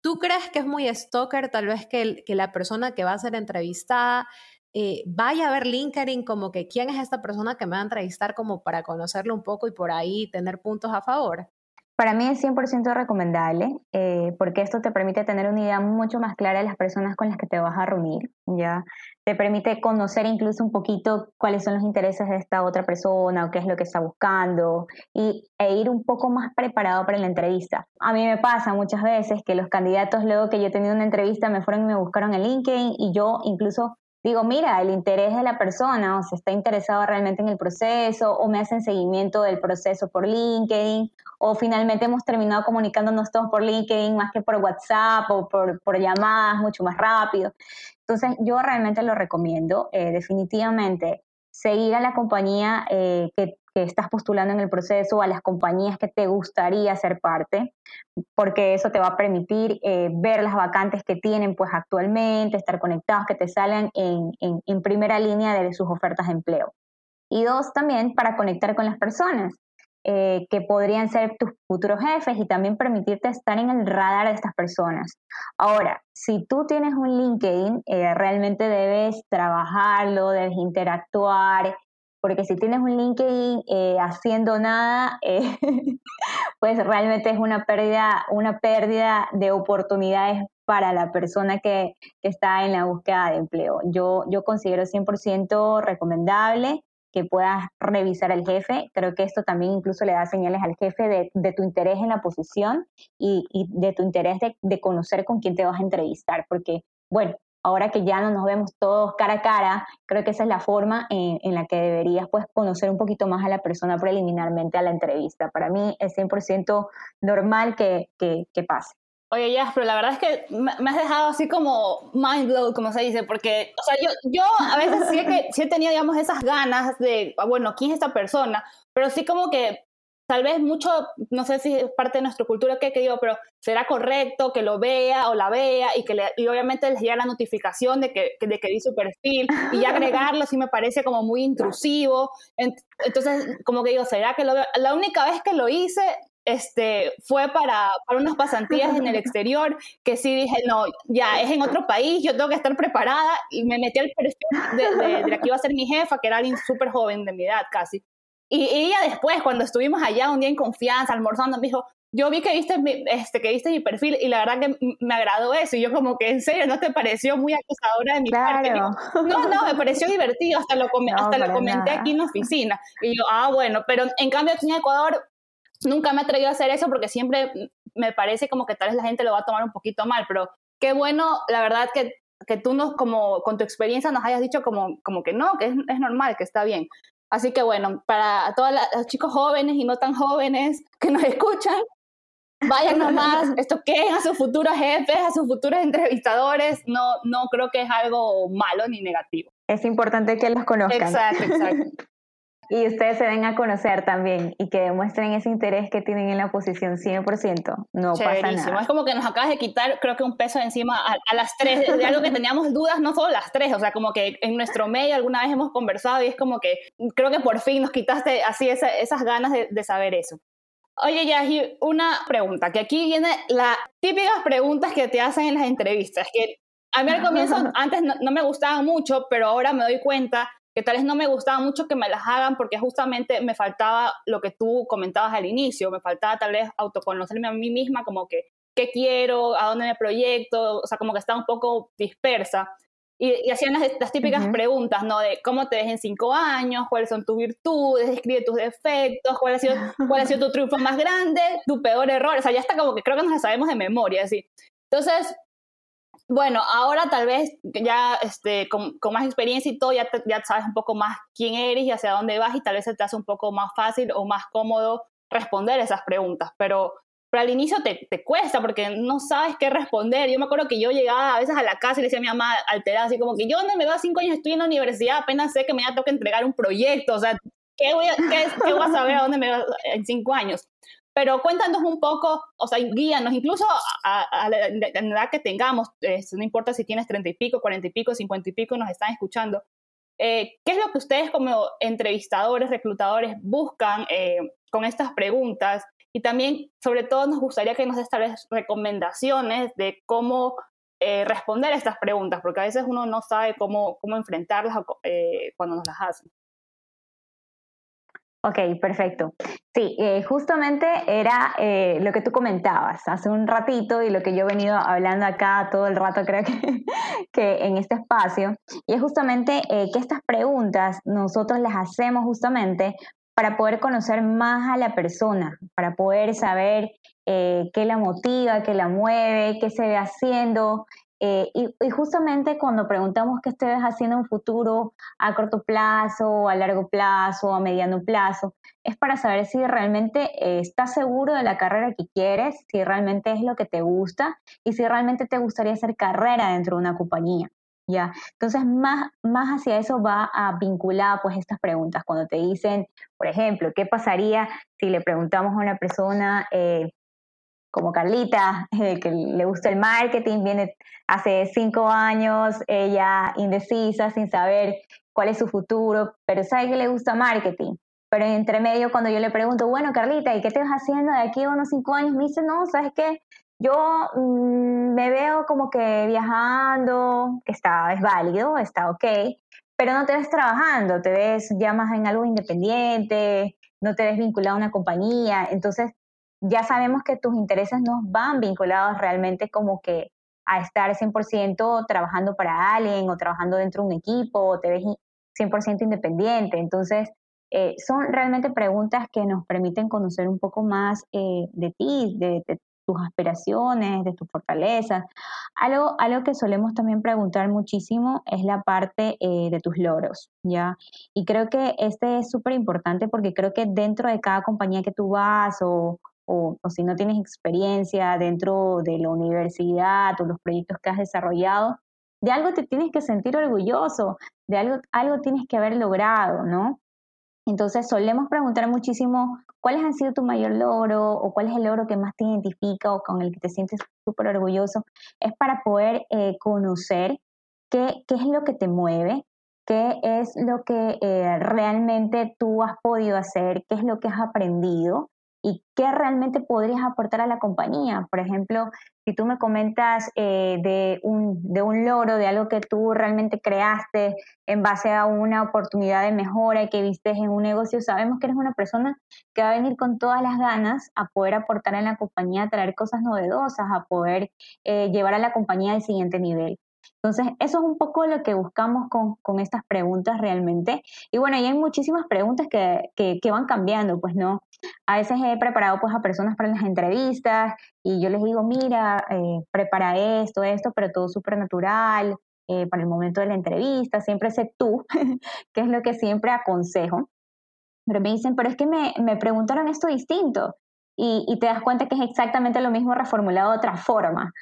¿Tú crees que es muy stalker tal vez que, que la persona que va a ser entrevistada eh, vaya a ver LinkedIn como que quién es esta persona que me va a entrevistar como para conocerlo un poco y por ahí tener puntos a favor? Para mí es 100% recomendable eh, porque esto te permite tener una idea mucho más clara de las personas con las que te vas a reunir, ¿ya? Te permite conocer incluso un poquito cuáles son los intereses de esta otra persona o qué es lo que está buscando y, e ir un poco más preparado para la entrevista. A mí me pasa muchas veces que los candidatos luego que yo he tenido una entrevista me fueron y me buscaron en LinkedIn y yo incluso digo, mira, el interés de la persona, o se está interesado realmente en el proceso, o me hacen seguimiento del proceso por LinkedIn, o finalmente hemos terminado comunicándonos todos por LinkedIn más que por WhatsApp o por, llamadas mucho más rápido. Entonces, yo realmente lo recomiendo, eh, definitivamente, seguir a la compañía eh, que que estás postulando en el proceso, a las compañías que te gustaría ser parte, porque eso te va a permitir eh, ver las vacantes que tienen pues actualmente, estar conectados, que te salgan en, en, primera línea de sus ofertas de empleo. Y dos, también para conectar con las personas. Eh, que podrían ser tus futuros jefes y también permitirte estar en el radar de estas personas. Ahora, si tú tienes un LinkedIn, eh, realmente debes trabajarlo, debes interactuar, porque si tienes un LinkedIn eh, haciendo nada, eh, pues realmente es una pérdida, una pérdida de oportunidades para la persona que, está en la búsqueda de empleo. Yo, yo considero 100% recomendable que puedas revisar al jefe. Creo que esto también incluso le da señales al jefe de, de tu interés en la posición y, de tu interés de, conocer con quién te vas a entrevistar, porque, bueno, ahora que ya no nos vemos todos cara a cara, creo que esa es la forma en, la que deberías pues, conocer un poquito más a la persona preliminarmente a la entrevista. Para mí es 100% normal que, que, pase. Oye, ya, pero la verdad es que me has dejado así como mind blow, como se dice, porque, o sea, yo, yo a veces sí, que, sí tenía, digamos, esas ganas de, ah, bueno, ¿quién es esta persona? Pero sí como que tal vez mucho, no sé si es parte de nuestra cultura que, que digo, pero será correcto que lo vea o la vea y que le, y obviamente les llega la notificación de que, de que vi su perfil y agregarlo sí me parece como muy intrusivo. Entonces, como que digo, ¿será que lo veo? La única vez que lo hice este, fue para, para unas pasantías en el exterior, que sí dije, no, ya es en otro país, yo tengo que estar preparada, y me metí al perfil de, de, de la que iba a ser mi jefa, que era alguien súper joven de mi edad casi. Y ella después, cuando estuvimos allá un día en confianza, almorzando, me dijo, yo vi que viste, mi, este, que viste mi perfil y la verdad que me agradó eso. Y yo como que, en serio, ¿no te pareció muy acusadora de mi parte? No, no, me pareció divertido, hasta lo, hasta lo comenté aquí en la oficina. Y yo, ah, bueno, pero en cambio aquí en Ecuador nunca me he atrevido a hacer eso porque siempre me parece como que tal vez la gente lo va a tomar un poquito mal, pero qué bueno, la verdad que, que tú nos, como con tu experiencia nos hayas dicho como, como que no, que es, es normal, que está bien. Así que bueno, para todos los chicos jóvenes y no tan jóvenes que nos escuchan, vayan nomás, esto a sus futuros jefes, a sus futuros entrevistadores, no, no creo que es algo malo ni negativo. Es importante que los conozcan. Exacto, exacto. Y ustedes se den a conocer también y que demuestren ese interés que tienen en la posición 100%. No pasa nada. Es como que nos acabas de quitar, creo que un peso encima a, las tres, de algo que teníamos dudas, no solo las tres, o sea, como que en nuestro medio alguna vez hemos conversado y es como que creo que por fin nos quitaste así esas ganas de, saber eso. Oye, Yahi, una pregunta, que aquí viene las típicas preguntas que te hacen en las entrevistas, que a mí al comienzo antes no me gustaban mucho, pero ahora me doy cuenta que tal vez no me gustaba mucho que me las hagan porque justamente me faltaba lo que tú comentabas al inicio, me faltaba tal vez autoconocerme a mí misma como que qué quiero, a dónde me proyecto, o sea, como que estaba un poco dispersa. Y, hacían las, típicas preguntas, ¿no? De cómo te ves en cinco años, cuáles son tus virtudes, describe tus defectos, cuál ha sido, cuál ha sido tu triunfo más grande, tu peor error. O sea, ya está como que creo que nos sabemos de memoria, así. Entonces, bueno, ahora tal vez ya este, con, más experiencia y todo, ya, ya sabes un poco más quién eres y hacia dónde vas y tal vez se te hace un poco más fácil o más cómodo responder esas preguntas, pero, pero al inicio te, te, cuesta porque no sabes qué responder. Yo me acuerdo que yo llegaba a veces a la casa y le decía a mi mamá alterada, así como que yo no me veo cinco años, estoy en la universidad, apenas sé que me toca entregar un proyecto, o sea, ¿qué voy a, qué, qué voy a saber a dónde me veo en cinco años? Pero cuéntanos un poco, o sea, guíanos, incluso a, la, edad que tengamos, no importa si tienes treinta y pico, cuarenta y pico, cincuenta y pico, nos están escuchando. Eh, ¿Qué es lo que ustedes como entrevistadores, reclutadores buscan eh, con estas preguntas? Y también, sobre todo, nos gustaría que nos des recomendaciones de cómo eh, responder a estas preguntas, porque a veces uno no sabe cómo, cómo enfrentarlas cuando nos las hacen. Ok, perfecto. Sí, eh, justamente era eh, lo que tú comentabas hace un ratito y lo que yo he venido hablando acá todo el rato, creo que, que en este espacio, y es justamente eh, que estas preguntas nosotros las hacemos justamente para poder conocer más a la persona, para poder saber qué la motiva, qué la mueve, qué se ve haciendo, eh, y, justamente cuando preguntamos qué estés haciendo en futuro a corto plazo, a largo plazo, a mediano plazo, es para saber si realmente eh, estás seguro de la carrera que quieres, si realmente es lo que te gusta y si realmente te gustaría hacer carrera dentro de una compañía. ¿ya? Entonces, más, más hacia eso va a vincular pues estas preguntas. Cuando te dicen, por ejemplo, ¿qué pasaría si le preguntamos a una persona eh, como Carlita, eh, que le gusta el marketing, viene hace cinco años, ella indecisa, sin saber cuál es su futuro, pero sabe que le gusta marketing. Pero entre medio, cuando yo le pregunto, bueno, Carlita, ¿y qué te vas haciendo de aquí a unos cinco años? Me dice, no, ¿sabes qué? Yo mm, me veo como que viajando, está, es válido, está ok, pero no te ves trabajando, te ves ya más en algo independiente, no te ves vinculado a una compañía. Entonces, ya sabemos que tus intereses no van vinculados realmente como que a estar 100% trabajando para alguien o trabajando dentro de un equipo o te ves 100% independiente. Entonces, eh, son realmente preguntas que nos permiten conocer un poco más eh, de ti, de, tus aspiraciones, de tus fortalezas. Algo, algo que solemos también preguntar muchísimo es la parte eh, de tus logros, ¿ya? Y creo que este es súper importante porque creo que dentro de cada compañía que tú vas o, o, si no tienes experiencia dentro de la universidad o los proyectos que has desarrollado, de algo te tienes que sentir orgulloso, de algo, algo tienes que haber logrado, ¿no? Entonces solemos preguntar muchísimo cuáles han sido tu mayor logro o cuál es el logro que más te identifica o con el que te sientes súper orgulloso. Es para poder eh, conocer qué, qué, es lo que te mueve, qué es lo que eh, realmente tú has podido hacer, qué es lo que has aprendido y qué realmente podrías aportar a la compañía. Por ejemplo, si tú me comentas eh, de, un, de un logro, de algo que tú realmente creaste en base a una oportunidad de mejora que viste en un negocio, sabemos que eres una persona que va a venir con todas las ganas a poder aportar en la compañía, a traer cosas novedosas, a poder eh, llevar a la compañía al siguiente nivel. Entonces, eso es un poco lo que buscamos con, con estas preguntas realmente. Y bueno, y hay muchísimas preguntas que, que, que, van cambiando, pues no. A veces he preparado pues a personas para las entrevistas y yo les digo, mira, eh, prepara esto, esto, pero todo súper natural eh, para el momento de la entrevista, siempre sé tú, que es lo que siempre aconsejo. Pero me dicen, pero es que me, me preguntaron esto distinto. Y, y, te das cuenta que es exactamente lo mismo reformulado de otra forma.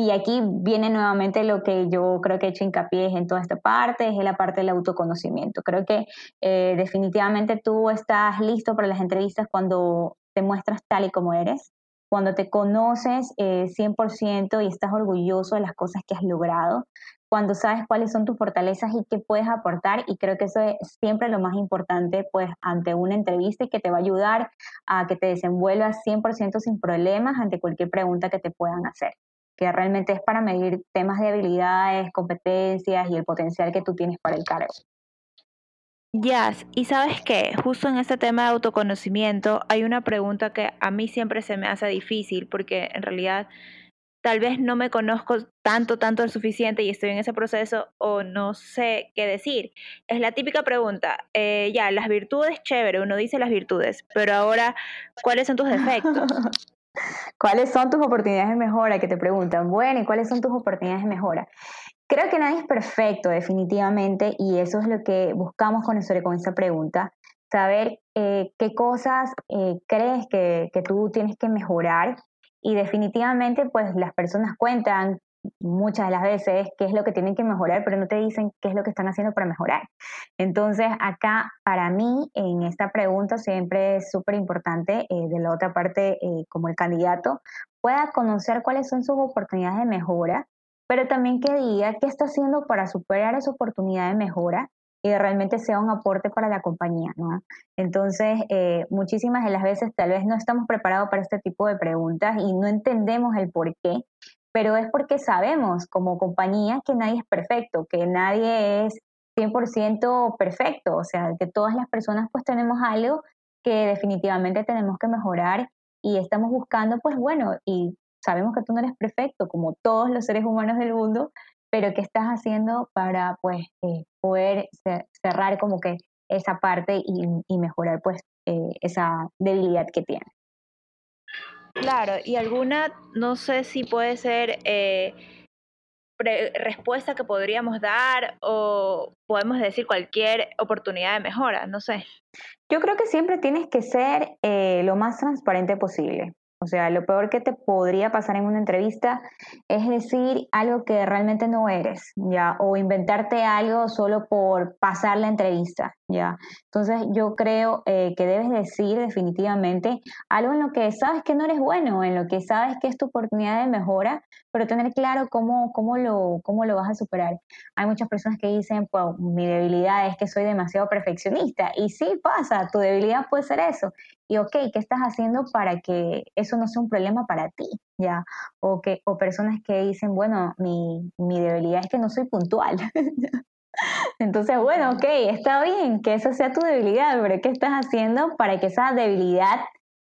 Y aquí viene nuevamente lo que yo creo que he hecho hincapié en toda esta parte, es la parte del autoconocimiento. Creo que eh, definitivamente tú estás listo para las entrevistas cuando te muestras tal y como eres, cuando te conoces eh, 100% y estás orgulloso de las cosas que has logrado, cuando sabes cuáles son tus fortalezas y qué puedes aportar. Y creo que eso es siempre lo más importante, pues, ante una entrevista y que te va a ayudar a que te desenvuelvas 100% sin problemas ante cualquier pregunta que te puedan hacer que realmente es para medir temas de habilidades, competencias y el potencial que tú tienes para el cargo. Jazz, y sabes que justo en este tema de autoconocimiento hay una pregunta que a mí siempre se me hace difícil porque en realidad tal vez no me conozco tanto, tanto el suficiente y estoy en ese proceso o no sé qué decir. Es la típica pregunta, eh, ya, las virtudes, chévere, uno dice las virtudes, pero ahora, ¿cuáles son tus defectos? ¿Cuáles son tus oportunidades de mejora? Que te preguntan, bueno, ¿y cuáles son tus oportunidades de mejora? Creo que nadie es perfecto, definitivamente, y eso es lo que buscamos con, con esta pregunta, saber eh, qué cosas eh, crees que, que tú tienes que mejorar y definitivamente pues las personas cuentan muchas de las veces qué es lo que tienen que mejorar, pero no te dicen qué es lo que están haciendo para mejorar. Entonces, acá para mí, en esta pregunta siempre es súper importante, eh, de la otra parte, eh, como el candidato, pueda conocer cuáles son sus oportunidades de mejora, pero también que diga qué está haciendo para superar esa oportunidad de mejora y realmente sea un aporte para la compañía, ¿no? Entonces, eh, muchísimas de las veces tal vez no estamos preparados para este tipo de preguntas y no entendemos el por qué, pero es porque sabemos como compañía que nadie es perfecto, que nadie es 100% perfecto, o sea, que todas las personas pues tenemos algo que definitivamente tenemos que mejorar y estamos buscando pues bueno, y sabemos que tú no eres perfecto como todos los seres humanos del mundo, pero ¿qué estás haciendo para pues eh, poder cerrar como que esa parte y, mejorar pues eh, esa debilidad que tienes? Claro, y alguna, no sé si puede ser eh, respuesta que podríamos dar o podemos decir cualquier oportunidad de mejora, no sé. Yo creo que siempre tienes que ser eh, lo más transparente posible. O sea, lo peor que te podría pasar en una entrevista es decir algo que realmente no eres, ¿ya? O inventarte algo solo por pasar la entrevista, ¿ya? Entonces yo creo eh, que debes decir definitivamente algo en lo que sabes que no eres bueno, en lo que sabes que es tu oportunidad de mejora, pero tener claro cómo, cómo, lo, cómo lo vas a superar. Hay muchas personas que dicen, pues mi debilidad es que soy demasiado perfeccionista. Y sí pasa, tu debilidad puede ser eso y ok, ¿qué estás haciendo para que eso no sea un problema para ti? ¿Ya? O, que, o personas que dicen, bueno, mi, mi debilidad es que no soy puntual. Entonces, bueno, ok, está bien que esa sea tu debilidad, pero ¿qué estás haciendo para que esa debilidad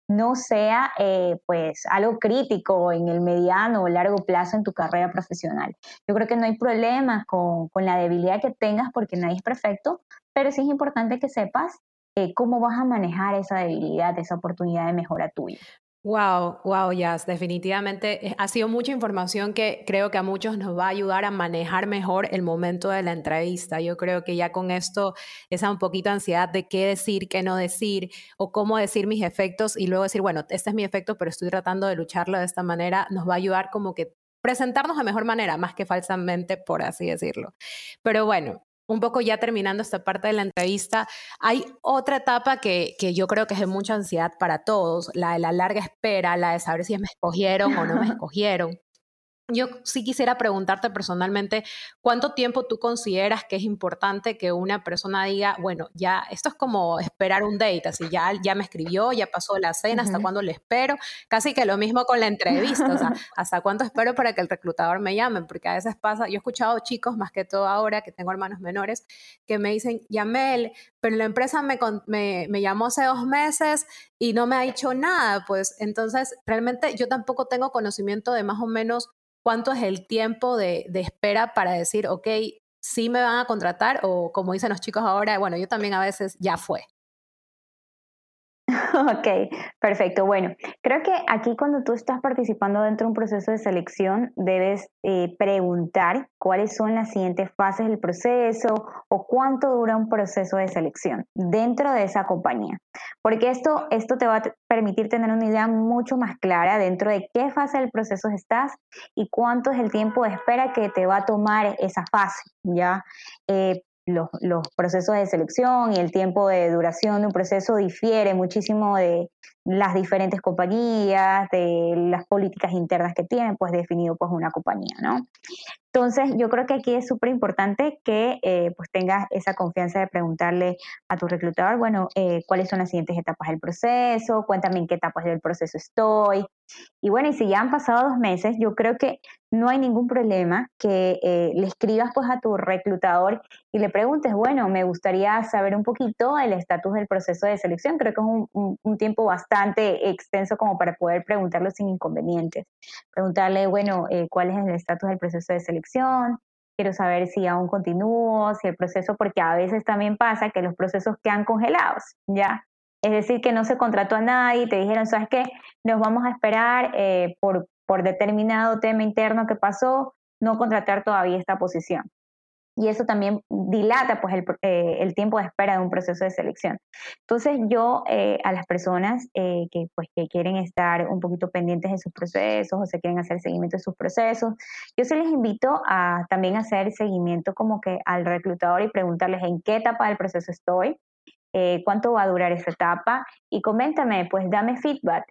no sea eh, pues algo crítico en el mediano o largo plazo en tu carrera profesional? Yo creo que no hay problema con, con la debilidad que tengas porque nadie es perfecto, pero sí es importante que sepas eh, cómo vas a manejar esa debilidad, esa oportunidad de mejora tuya. Wow, wow, Jazz, definitivamente eh, ha sido mucha información que creo que a muchos nos va a ayudar a manejar mejor el momento de la entrevista. Yo creo que ya con esto, esa un poquito ansiedad de qué decir, qué no decir, o cómo decir mis efectos y luego decir, bueno, este es mi efecto, pero estoy tratando de lucharlo de esta manera, nos va a ayudar como que presentarnos de mejor manera, más que falsamente, por así decirlo. Pero bueno, un poco ya terminando esta parte de la entrevista, hay otra etapa que, que, yo creo que es de mucha ansiedad para todos, la de la larga espera, la de saber si me escogieron o no me escogieron. Yo sí quisiera preguntarte personalmente, ¿cuánto tiempo tú consideras que es importante que una persona diga, bueno, ya esto es como esperar un date, así ya, ya me escribió, ya pasó la cena, hasta cuándo le espero? Casi que lo mismo con la entrevista, o sea, hasta cuánto espero para que el reclutador me llame, porque a veces pasa, yo he escuchado chicos, más que todo ahora que tengo hermanos menores, que me dicen, Yamel, pero la empresa me, me, me llamó hace dos meses y no me ha dicho nada, pues entonces realmente yo tampoco tengo conocimiento de más o menos cuánto es el tiempo de, espera para decir, ok, sí me van a contratar o como dicen los chicos ahora, bueno, yo también a veces ya fue. Ok, perfecto. Bueno, creo que aquí cuando tú estás participando dentro de un proceso de selección, debes eh, preguntar cuáles son las siguientes fases del proceso o cuánto dura un proceso de selección dentro de esa compañía. Porque esto, esto te va a permitir tener una idea mucho más clara dentro de qué fase del proceso estás y cuánto es el tiempo de espera que te va a tomar esa fase, ¿ya? Eh, los, procesos de selección y el tiempo de duración de un proceso difiere muchísimo de las diferentes compañías, de las políticas internas que tienen, pues definido pues una compañía, ¿no? Entonces, yo creo que aquí es súper importante que eh, pues tengas esa confianza de preguntarle a tu reclutador, bueno, eh, cuáles son las siguientes etapas del proceso, cuéntame en qué etapas del proceso estoy. Y bueno, y si ya han pasado dos meses, yo creo que no hay ningún problema que eh, le escribas pues a tu reclutador y le preguntes, bueno, me gustaría saber un poquito el estatus del proceso de selección. Creo que es un, tiempo bastante extenso como para poder preguntarlo sin inconvenientes. Preguntarle, bueno, cuál es el estatus del proceso de selección quiero saber si aún continúo, si el proceso, porque a veces también pasa que los procesos quedan congelados, ¿ya? Es decir, que no se contrató a nadie te dijeron, ¿sabes qué? Nos vamos a esperar eh, por, por determinado tema interno que pasó, no contratar todavía esta posición y eso también dilata pues eh, el, tiempo de espera de un proceso de selección. Entonces yo eh, a las personas eh, que pues que quieren estar un poquito pendientes de sus procesos o se quieren hacer seguimiento de sus procesos, yo se les invito a también hacer seguimiento como que al reclutador y preguntarles en qué etapa del proceso estoy, cuánto va a durar esa etapa y coméntame, pues dame feedback,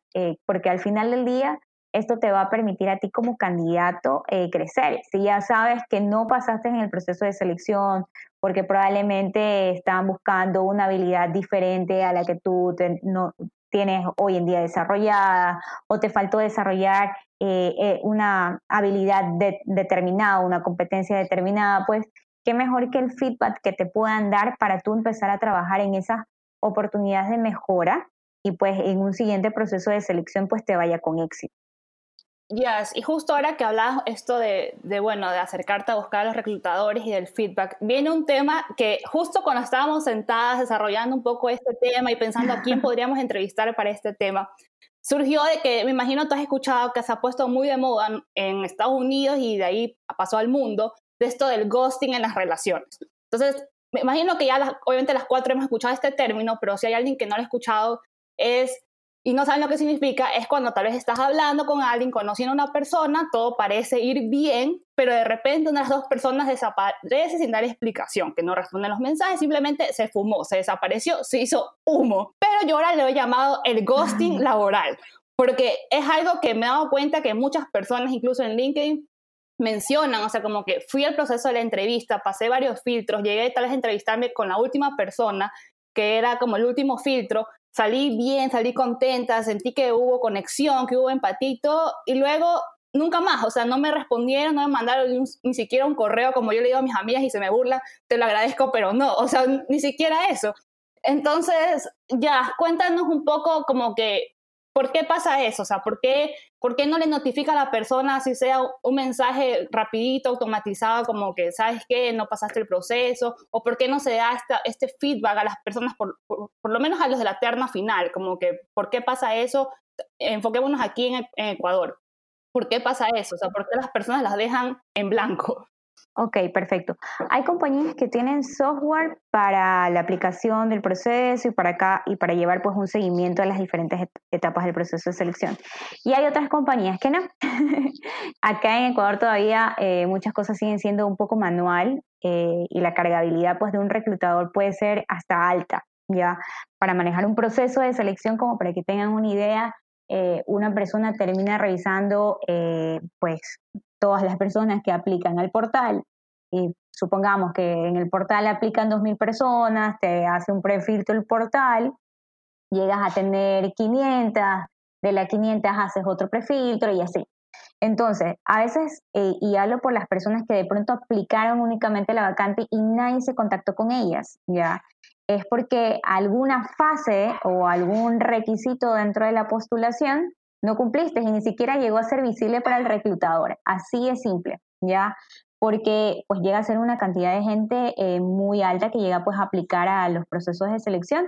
porque al final del día esto te va a permitir a ti como candidato eh, crecer. Si ya sabes que no pasaste en el proceso de selección porque probablemente estaban buscando una habilidad diferente a la que tú no, tienes hoy en día desarrollada o te faltó desarrollar eh, eh, una habilidad determinada, una competencia determinada, pues qué mejor que el feedback que te puedan dar para tú empezar a trabajar en esas oportunidades de mejora y pues en un siguiente proceso de selección pues te vaya con éxito. Yes, y justo ahora que hablabas esto de, de, bueno, de acercarte a buscar a los reclutadores y del feedback, viene un tema que justo cuando estábamos sentadas desarrollando un poco este tema y pensando a quién podríamos entrevistar para este tema, surgió de que me imagino tú has escuchado que se ha puesto muy de moda en Estados Unidos y de ahí pasó al mundo, de esto del ghosting en las relaciones. Entonces, me imagino que ya obviamente las cuatro hemos escuchado este término, pero si hay alguien que no lo ha escuchado, es y no saben lo que significa, es cuando tal vez estás hablando con alguien, conociendo a una persona, todo parece ir bien, pero de repente una de las dos personas desaparece sin dar explicación, que no responden los mensajes, simplemente se fumó, se desapareció, se hizo humo. Pero yo ahora le he llamado el ghosting laboral, porque es algo que me he dado cuenta que muchas personas, incluso en LinkedIn, mencionan, o sea, como que fui al proceso de la entrevista, pasé varios filtros, llegué tal vez a entrevistarme con la última persona, que era como el último filtro, salí bien, salí contenta, sentí que hubo conexión, que hubo empatito y luego nunca más, o sea, no me respondieron, no me mandaron ni siquiera un correo como yo le digo a mis amigas y se me burla, te lo agradezco, pero no, o sea, ni siquiera eso. Entonces, ya, cuéntanos un poco como que ¿Por qué pasa eso? O sea, ¿por qué, ¿por qué no le notifica a la persona si sea un mensaje rapidito, automatizado, como que, ¿sabes qué? No pasaste el proceso. ¿O por qué no se da este feedback a las personas, por, por, lo menos a los de la terna final? Como que, ¿por qué pasa eso? Enfoquémonos aquí en, en Ecuador. ¿Por qué pasa eso? O sea, ¿por qué las personas las dejan en blanco? Ok, perfecto. Hay compañías que tienen software para la aplicación del proceso y para acá y para llevar pues un seguimiento a las diferentes etapas del proceso de selección. Y hay otras compañías que no. acá en Ecuador todavía eh, muchas cosas siguen siendo un poco manual eh, y la cargabilidad pues de un reclutador puede ser hasta alta, ya para manejar un proceso de selección como para que tengan una idea. Eh, una persona termina revisando pues todas las personas que aplican al portal, y supongamos que en el portal aplican 2.000 personas, te hace un prefiltro el portal, llegas a tener 500, de las 500 haces otro prefiltro y así. Entonces, a veces, eh, y hablo por las personas que de pronto aplicaron únicamente la vacante y nadie se contactó con ellas, ¿ya? Es porque alguna fase o algún requisito dentro de la postulación no cumpliste y ni siquiera llegó a ser visible para el reclutador. Así es simple, ¿ya? Porque pues llega a ser una cantidad de gente eh, muy alta que llega pues a aplicar a los procesos de selección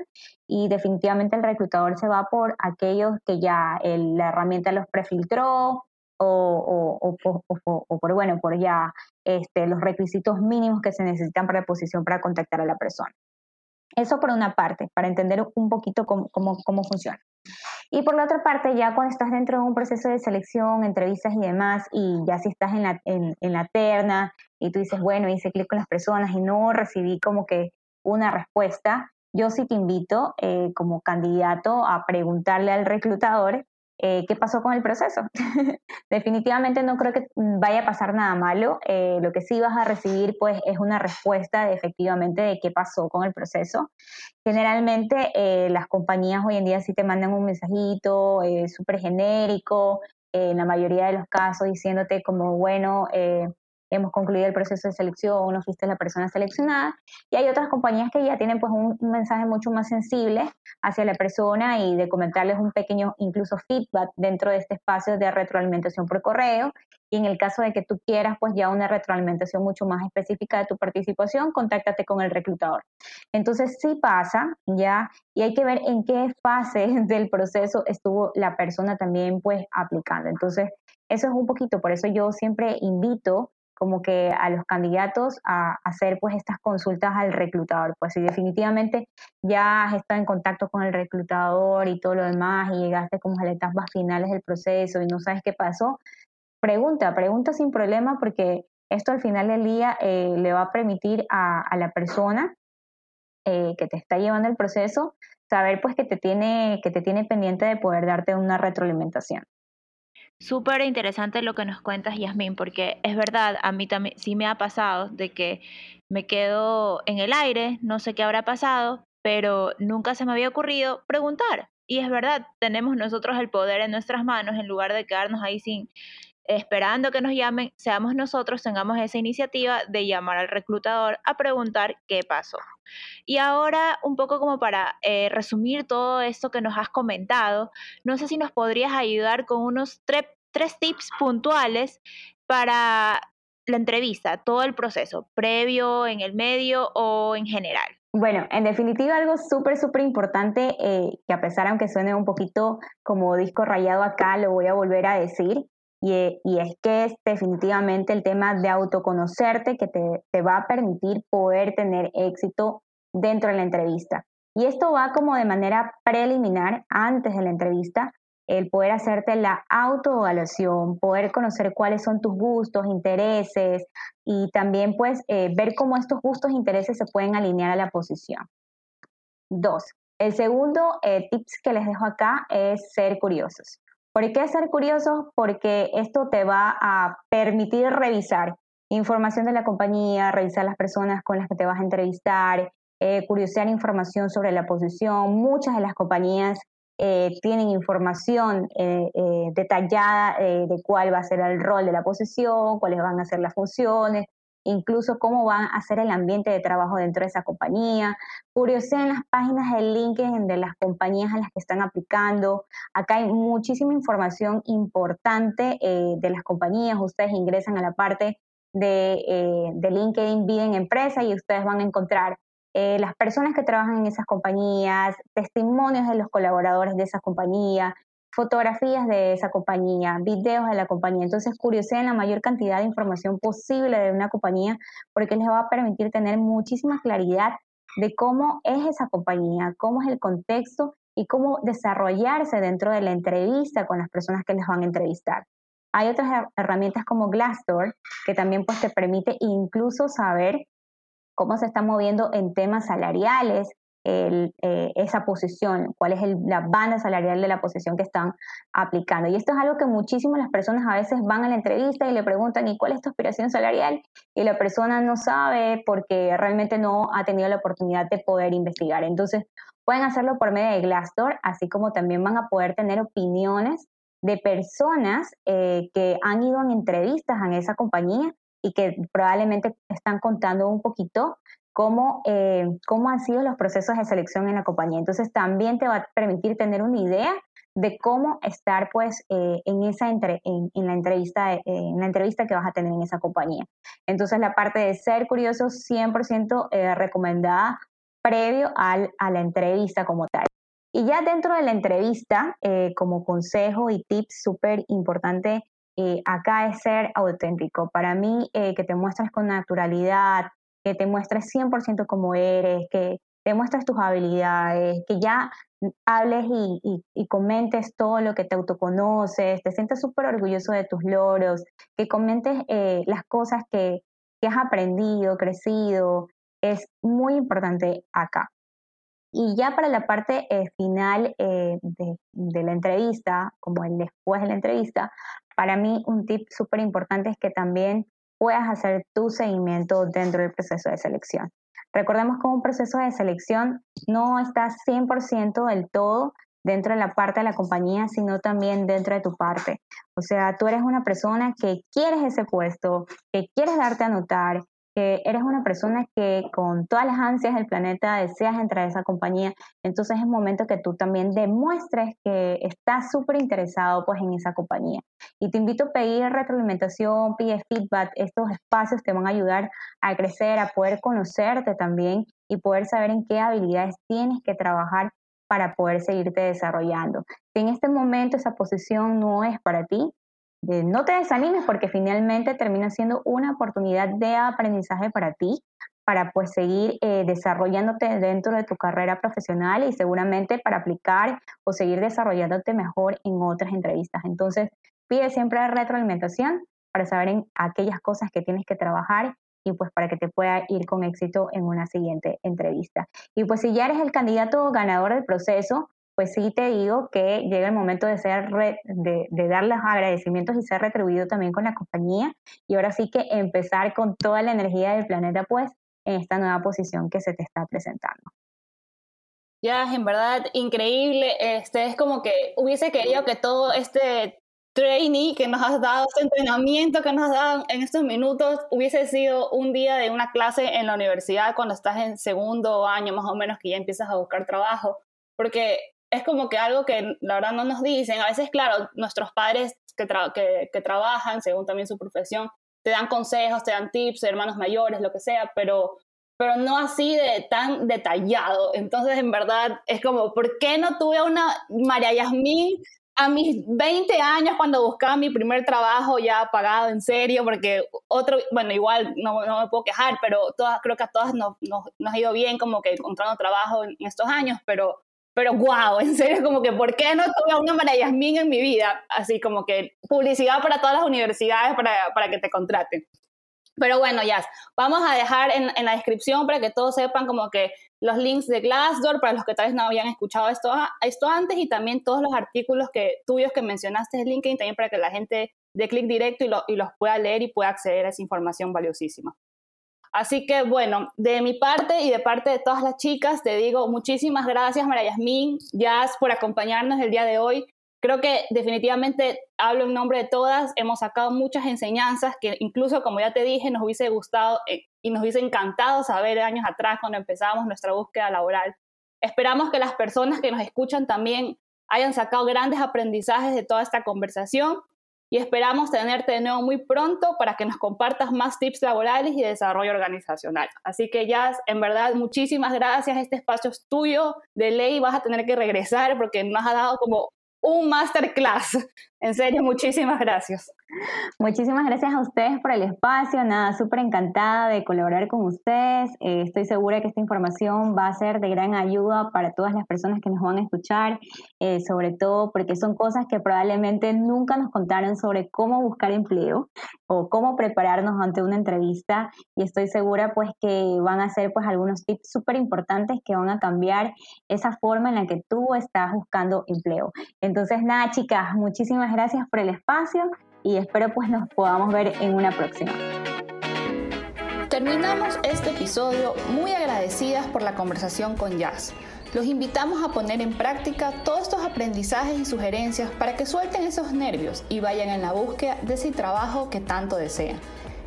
y definitivamente el reclutador se va por aquellos que ya la herramienta los prefiltró o, o, por, bueno, por ya este, los requisitos mínimos que se necesitan para la posición para contactar a la persona. Eso por una parte, para entender un poquito cómo, cómo, cómo funciona. Y por la otra parte, ya cuando estás dentro de un proceso de selección, entrevistas y demás, y ya si estás en la, en, en la terna y tú dices, bueno, hice clic con las personas y no recibí como que una respuesta, yo sí te invito eh, como candidato a preguntarle al reclutador eh, qué pasó con el proceso. Definitivamente no creo que vaya a pasar nada malo. Eh, lo que sí vas a recibir pues es una respuesta de, efectivamente de qué pasó con el proceso. Generalmente eh, las compañías hoy en día sí te mandan un mensajito súper genérico, en la mayoría de los casos diciéndote como, bueno, hemos concluido el proceso de selección, no fuiste la persona seleccionada. Y hay otras compañías que ya tienen pues un, mensaje mucho más sensible hacia la persona y de comentarles un pequeño incluso feedback dentro de este espacio de retroalimentación por correo. Y en el caso de que tú quieras pues ya una retroalimentación mucho más específica de tu participación, contáctate con el reclutador. Entonces sí pasa ya y hay que ver en qué fase del proceso estuvo la persona también pues aplicando. Entonces eso es un poquito, por eso yo siempre invito como que a los candidatos a, hacer pues estas consultas al reclutador. Pues si definitivamente ya has estado en contacto con el reclutador y todo lo demás y llegaste como a las etapas finales del proceso y no sabes qué pasó, pregunta, pregunta sin problema porque esto al final del día eh, le va a permitir a, la persona eh, que te está llevando el proceso saber pues que te tiene, que te tiene pendiente de poder darte una retroalimentación. Súper interesante lo que nos cuentas, Yasmín, porque es verdad, a mí también sí me ha pasado de que me quedo en el aire, no sé qué habrá pasado, pero nunca se me había ocurrido preguntar. Y es verdad, tenemos nosotros el poder en nuestras manos en lugar de quedarnos ahí sin esperando que nos llamen, seamos nosotros, tengamos esa iniciativa de llamar al reclutador a preguntar qué pasó. Y ahora, un poco como para eh, resumir todo esto que nos has comentado, no sé si nos podrías ayudar con unos tres tips puntuales para la entrevista, todo el proceso, previo, en el medio o en general. Bueno, en definitiva algo súper, súper importante, eh, que a pesar aunque suene un poquito como disco rayado acá, lo voy a volver a decir, y, es que es definitivamente el tema de autoconocerte que te, va a permitir poder tener éxito dentro de la entrevista. Y esto va como de manera preliminar, antes de la entrevista, el poder hacerte la autoevaluación, poder conocer cuáles son tus gustos, intereses y también pues eh, ver cómo estos gustos e intereses se pueden alinear a la posición. Dos, el segundo eh, tips que les dejo acá es ser curiosos. ¿Por qué ser curioso? Porque esto te va a permitir revisar información de la compañía, revisar las personas con las que te vas a entrevistar, eh, curiosear información sobre la posición. Muchas de las compañías eh, tienen información eh, detallada de cuál va a ser el rol de la posición, cuáles van a ser las funciones, incluso cómo van a ser el ambiente de trabajo dentro de esa compañía. en las páginas de LinkedIn de las compañías a las que están aplicando. Acá hay muchísima información importante eh, de las compañías. Ustedes ingresan a la parte de, eh, LinkedIn Vida en Empresa y ustedes van a encontrar eh, las personas que trabajan en esas compañías, testimonios de los colaboradores de esa compañía, fotografías de esa compañía, videos de la compañía. Entonces, en la mayor cantidad de información posible de una compañía porque les va a permitir tener muchísima claridad de cómo es esa compañía, cómo es el contexto y cómo desarrollarse dentro de la entrevista con las personas que les van a entrevistar. Hay otras herramientas como Glassdoor que también pues te permite incluso saber cómo se está moviendo en temas salariales, eh, esa posición, cuál es la banda salarial de la posición que están aplicando. Y esto es algo que muchísimas las personas a veces van a la entrevista y le preguntan, ¿y cuál es tu aspiración salarial? Y la persona no sabe porque realmente no ha tenido la oportunidad de poder investigar. Entonces, pueden hacerlo por medio de Glassdoor, así como también van a poder tener opiniones de personas eh, que han ido en entrevistas en esa compañía y que probablemente están contando un poquito cómo, eh, cómo han sido los procesos de selección en la compañía. Entonces también te va a permitir tener una idea de cómo estar pues eh, en esa entre, en, la entrevista en la entrevista que vas a tener en esa compañía. Entonces la parte de ser curioso 100% recomendada previo al, a la entrevista como tal. Y ya dentro de la entrevista, eh, como consejo y tips súper importante eh, acá es ser auténtico. Para mí, eh, que te muestres con naturalidad, que te muestres 100% como eres, que te muestres tus habilidades, que ya hables y, comentes todo lo que te autoconoces, te sientes súper orgulloso de tus logros, que comentes las cosas que, que has aprendido, crecido, es muy importante acá. Y ya para la parte eh, final eh, de, la entrevista, como el después de la entrevista, para mí un tip súper importante es que también puedas hacer tu seguimiento dentro del proceso de selección. Recordemos que un proceso de selección no está 100% del todo dentro de la parte de la compañía, sino también dentro de tu parte. O sea, tú eres una persona que quieres ese puesto, que quieres darte a notar, que eres una persona que con todas las ansias del planeta deseas entrar a esa compañía, entonces es momento que tú también demuestres que estás súper interesado pues en esa compañía. Y te invito a pedir retroalimentación, pide feedback, estos espacios te van a ayudar a crecer, a poder conocerte también y poder saber en qué habilidades tienes que trabajar para poder seguirte desarrollando. Si en este momento esa posición no es para ti, no te desanimes porque finalmente termina siendo una oportunidad de aprendizaje para ti, para pues seguir eh, desarrollándote dentro de tu carrera profesional y seguramente para aplicar o seguir desarrollándote mejor en otras entrevistas. Entonces, pide siempre retroalimentación para saber en aquellas cosas que tienes que trabajar y pues para que te pueda ir con éxito en una siguiente entrevista. Y pues si ya eres el candidato ganador del proceso, pues sí te digo que llega el momento de, ser de, dar los agradecimientos y ser retribuido también con la compañía y ahora sí que empezar con toda la energía del planeta pues en esta nueva posición que se te está presentando. Ya, en verdad, increíble. Este es como que hubiese querido que todo este trainee que nos has dado, este entrenamiento que nos has dado en estos minutos, hubiese sido un día de una clase en la universidad cuando estás en segundo año más o menos que ya empiezas a buscar trabajo. Porque es como que algo que la verdad no nos dicen. A veces, claro, nuestros padres que, que, trabajan según también su profesión, te dan consejos, te dan tips, hermanos mayores, lo que sea, pero, pero no así de tan detallado. Entonces, en verdad, es como, ¿por qué no tuve una María Yasmín a mis 20 años cuando buscaba mi primer trabajo ya pagado en serio? Porque otro, bueno, igual no, no me puedo quejar, pero todas, creo que a todas nos, nos, nos ha ido bien como que encontrando trabajo en estos años, pero pero wow, en serio, como que ¿por qué no tuve una María Yasmín en mi vida? Así como que publicidad para todas las universidades para, para que te contraten. Pero bueno, ya, vamos a dejar en, en, la descripción para que todos sepan como que los links de Glassdoor para los que tal vez no habían escuchado esto, esto antes y también todos los artículos que, tuyos que mencionaste en LinkedIn también para que la gente dé clic directo y, lo, y los pueda leer y pueda acceder a esa información valiosísima. Así que bueno, de mi parte y de parte de todas las chicas, te digo muchísimas gracias, María Yasmín, Jazz, por acompañarnos el día de hoy. Creo que definitivamente hablo en nombre de todas, hemos sacado muchas enseñanzas que incluso, como ya te dije, nos hubiese gustado eh, y nos hubiese encantado saber años atrás cuando empezamos nuestra búsqueda laboral. Esperamos que las personas que nos escuchan también hayan sacado grandes aprendizajes de toda esta conversación y esperamos tenerte de nuevo muy pronto para que nos compartas más tips laborales y desarrollo organizacional. Así que ya, en verdad, muchísimas gracias. Este espacio es tuyo. De ley vas a tener que regresar porque nos ha dado como un masterclass En serio, muchísimas gracias. Muchísimas gracias a ustedes por el espacio. Nada, súper encantada de colaborar con ustedes. Eh, estoy segura que esta información va a ser de gran ayuda para todas las personas que nos van a escuchar, eh, sobre todo porque son cosas que probablemente nunca nos contaron sobre cómo buscar empleo o cómo prepararnos ante una entrevista. Y estoy segura pues que van a ser pues algunos tips súper importantes que van a cambiar esa forma en la que tú estás buscando empleo. Entonces, nada, chicas, muchísimas gracias por el espacio y espero pues nos podamos ver en una próxima. Terminamos este episodio muy agradecidas por la conversación con Jazz. Los invitamos a poner en práctica todos estos aprendizajes y sugerencias para que suelten esos nervios y vayan en la búsqueda de ese trabajo que tanto desean.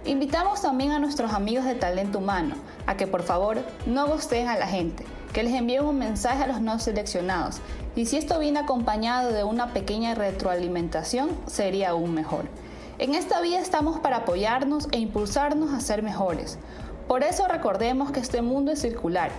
Invitamos también a nuestros amigos de talento humano a que por favor no gosteen a la gente, que les envíen un mensaje a los no seleccionados y si esto viene acompañado de una pequeña retroalimentación, sería aún mejor. En esta vida estamos para apoyarnos e impulsarnos a ser mejores. Por eso recordemos que este mundo es circular,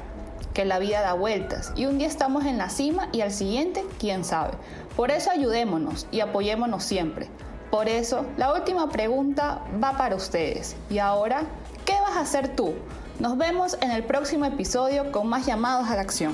que la vida da vueltas y un día estamos en la cima y al siguiente, quién sabe. Por eso ayudémonos y apoyémonos siempre. Por eso, la última pregunta va para ustedes. Y ahora, ¿qué vas a hacer tú? Nos vemos en el próximo episodio con más llamados a la acción.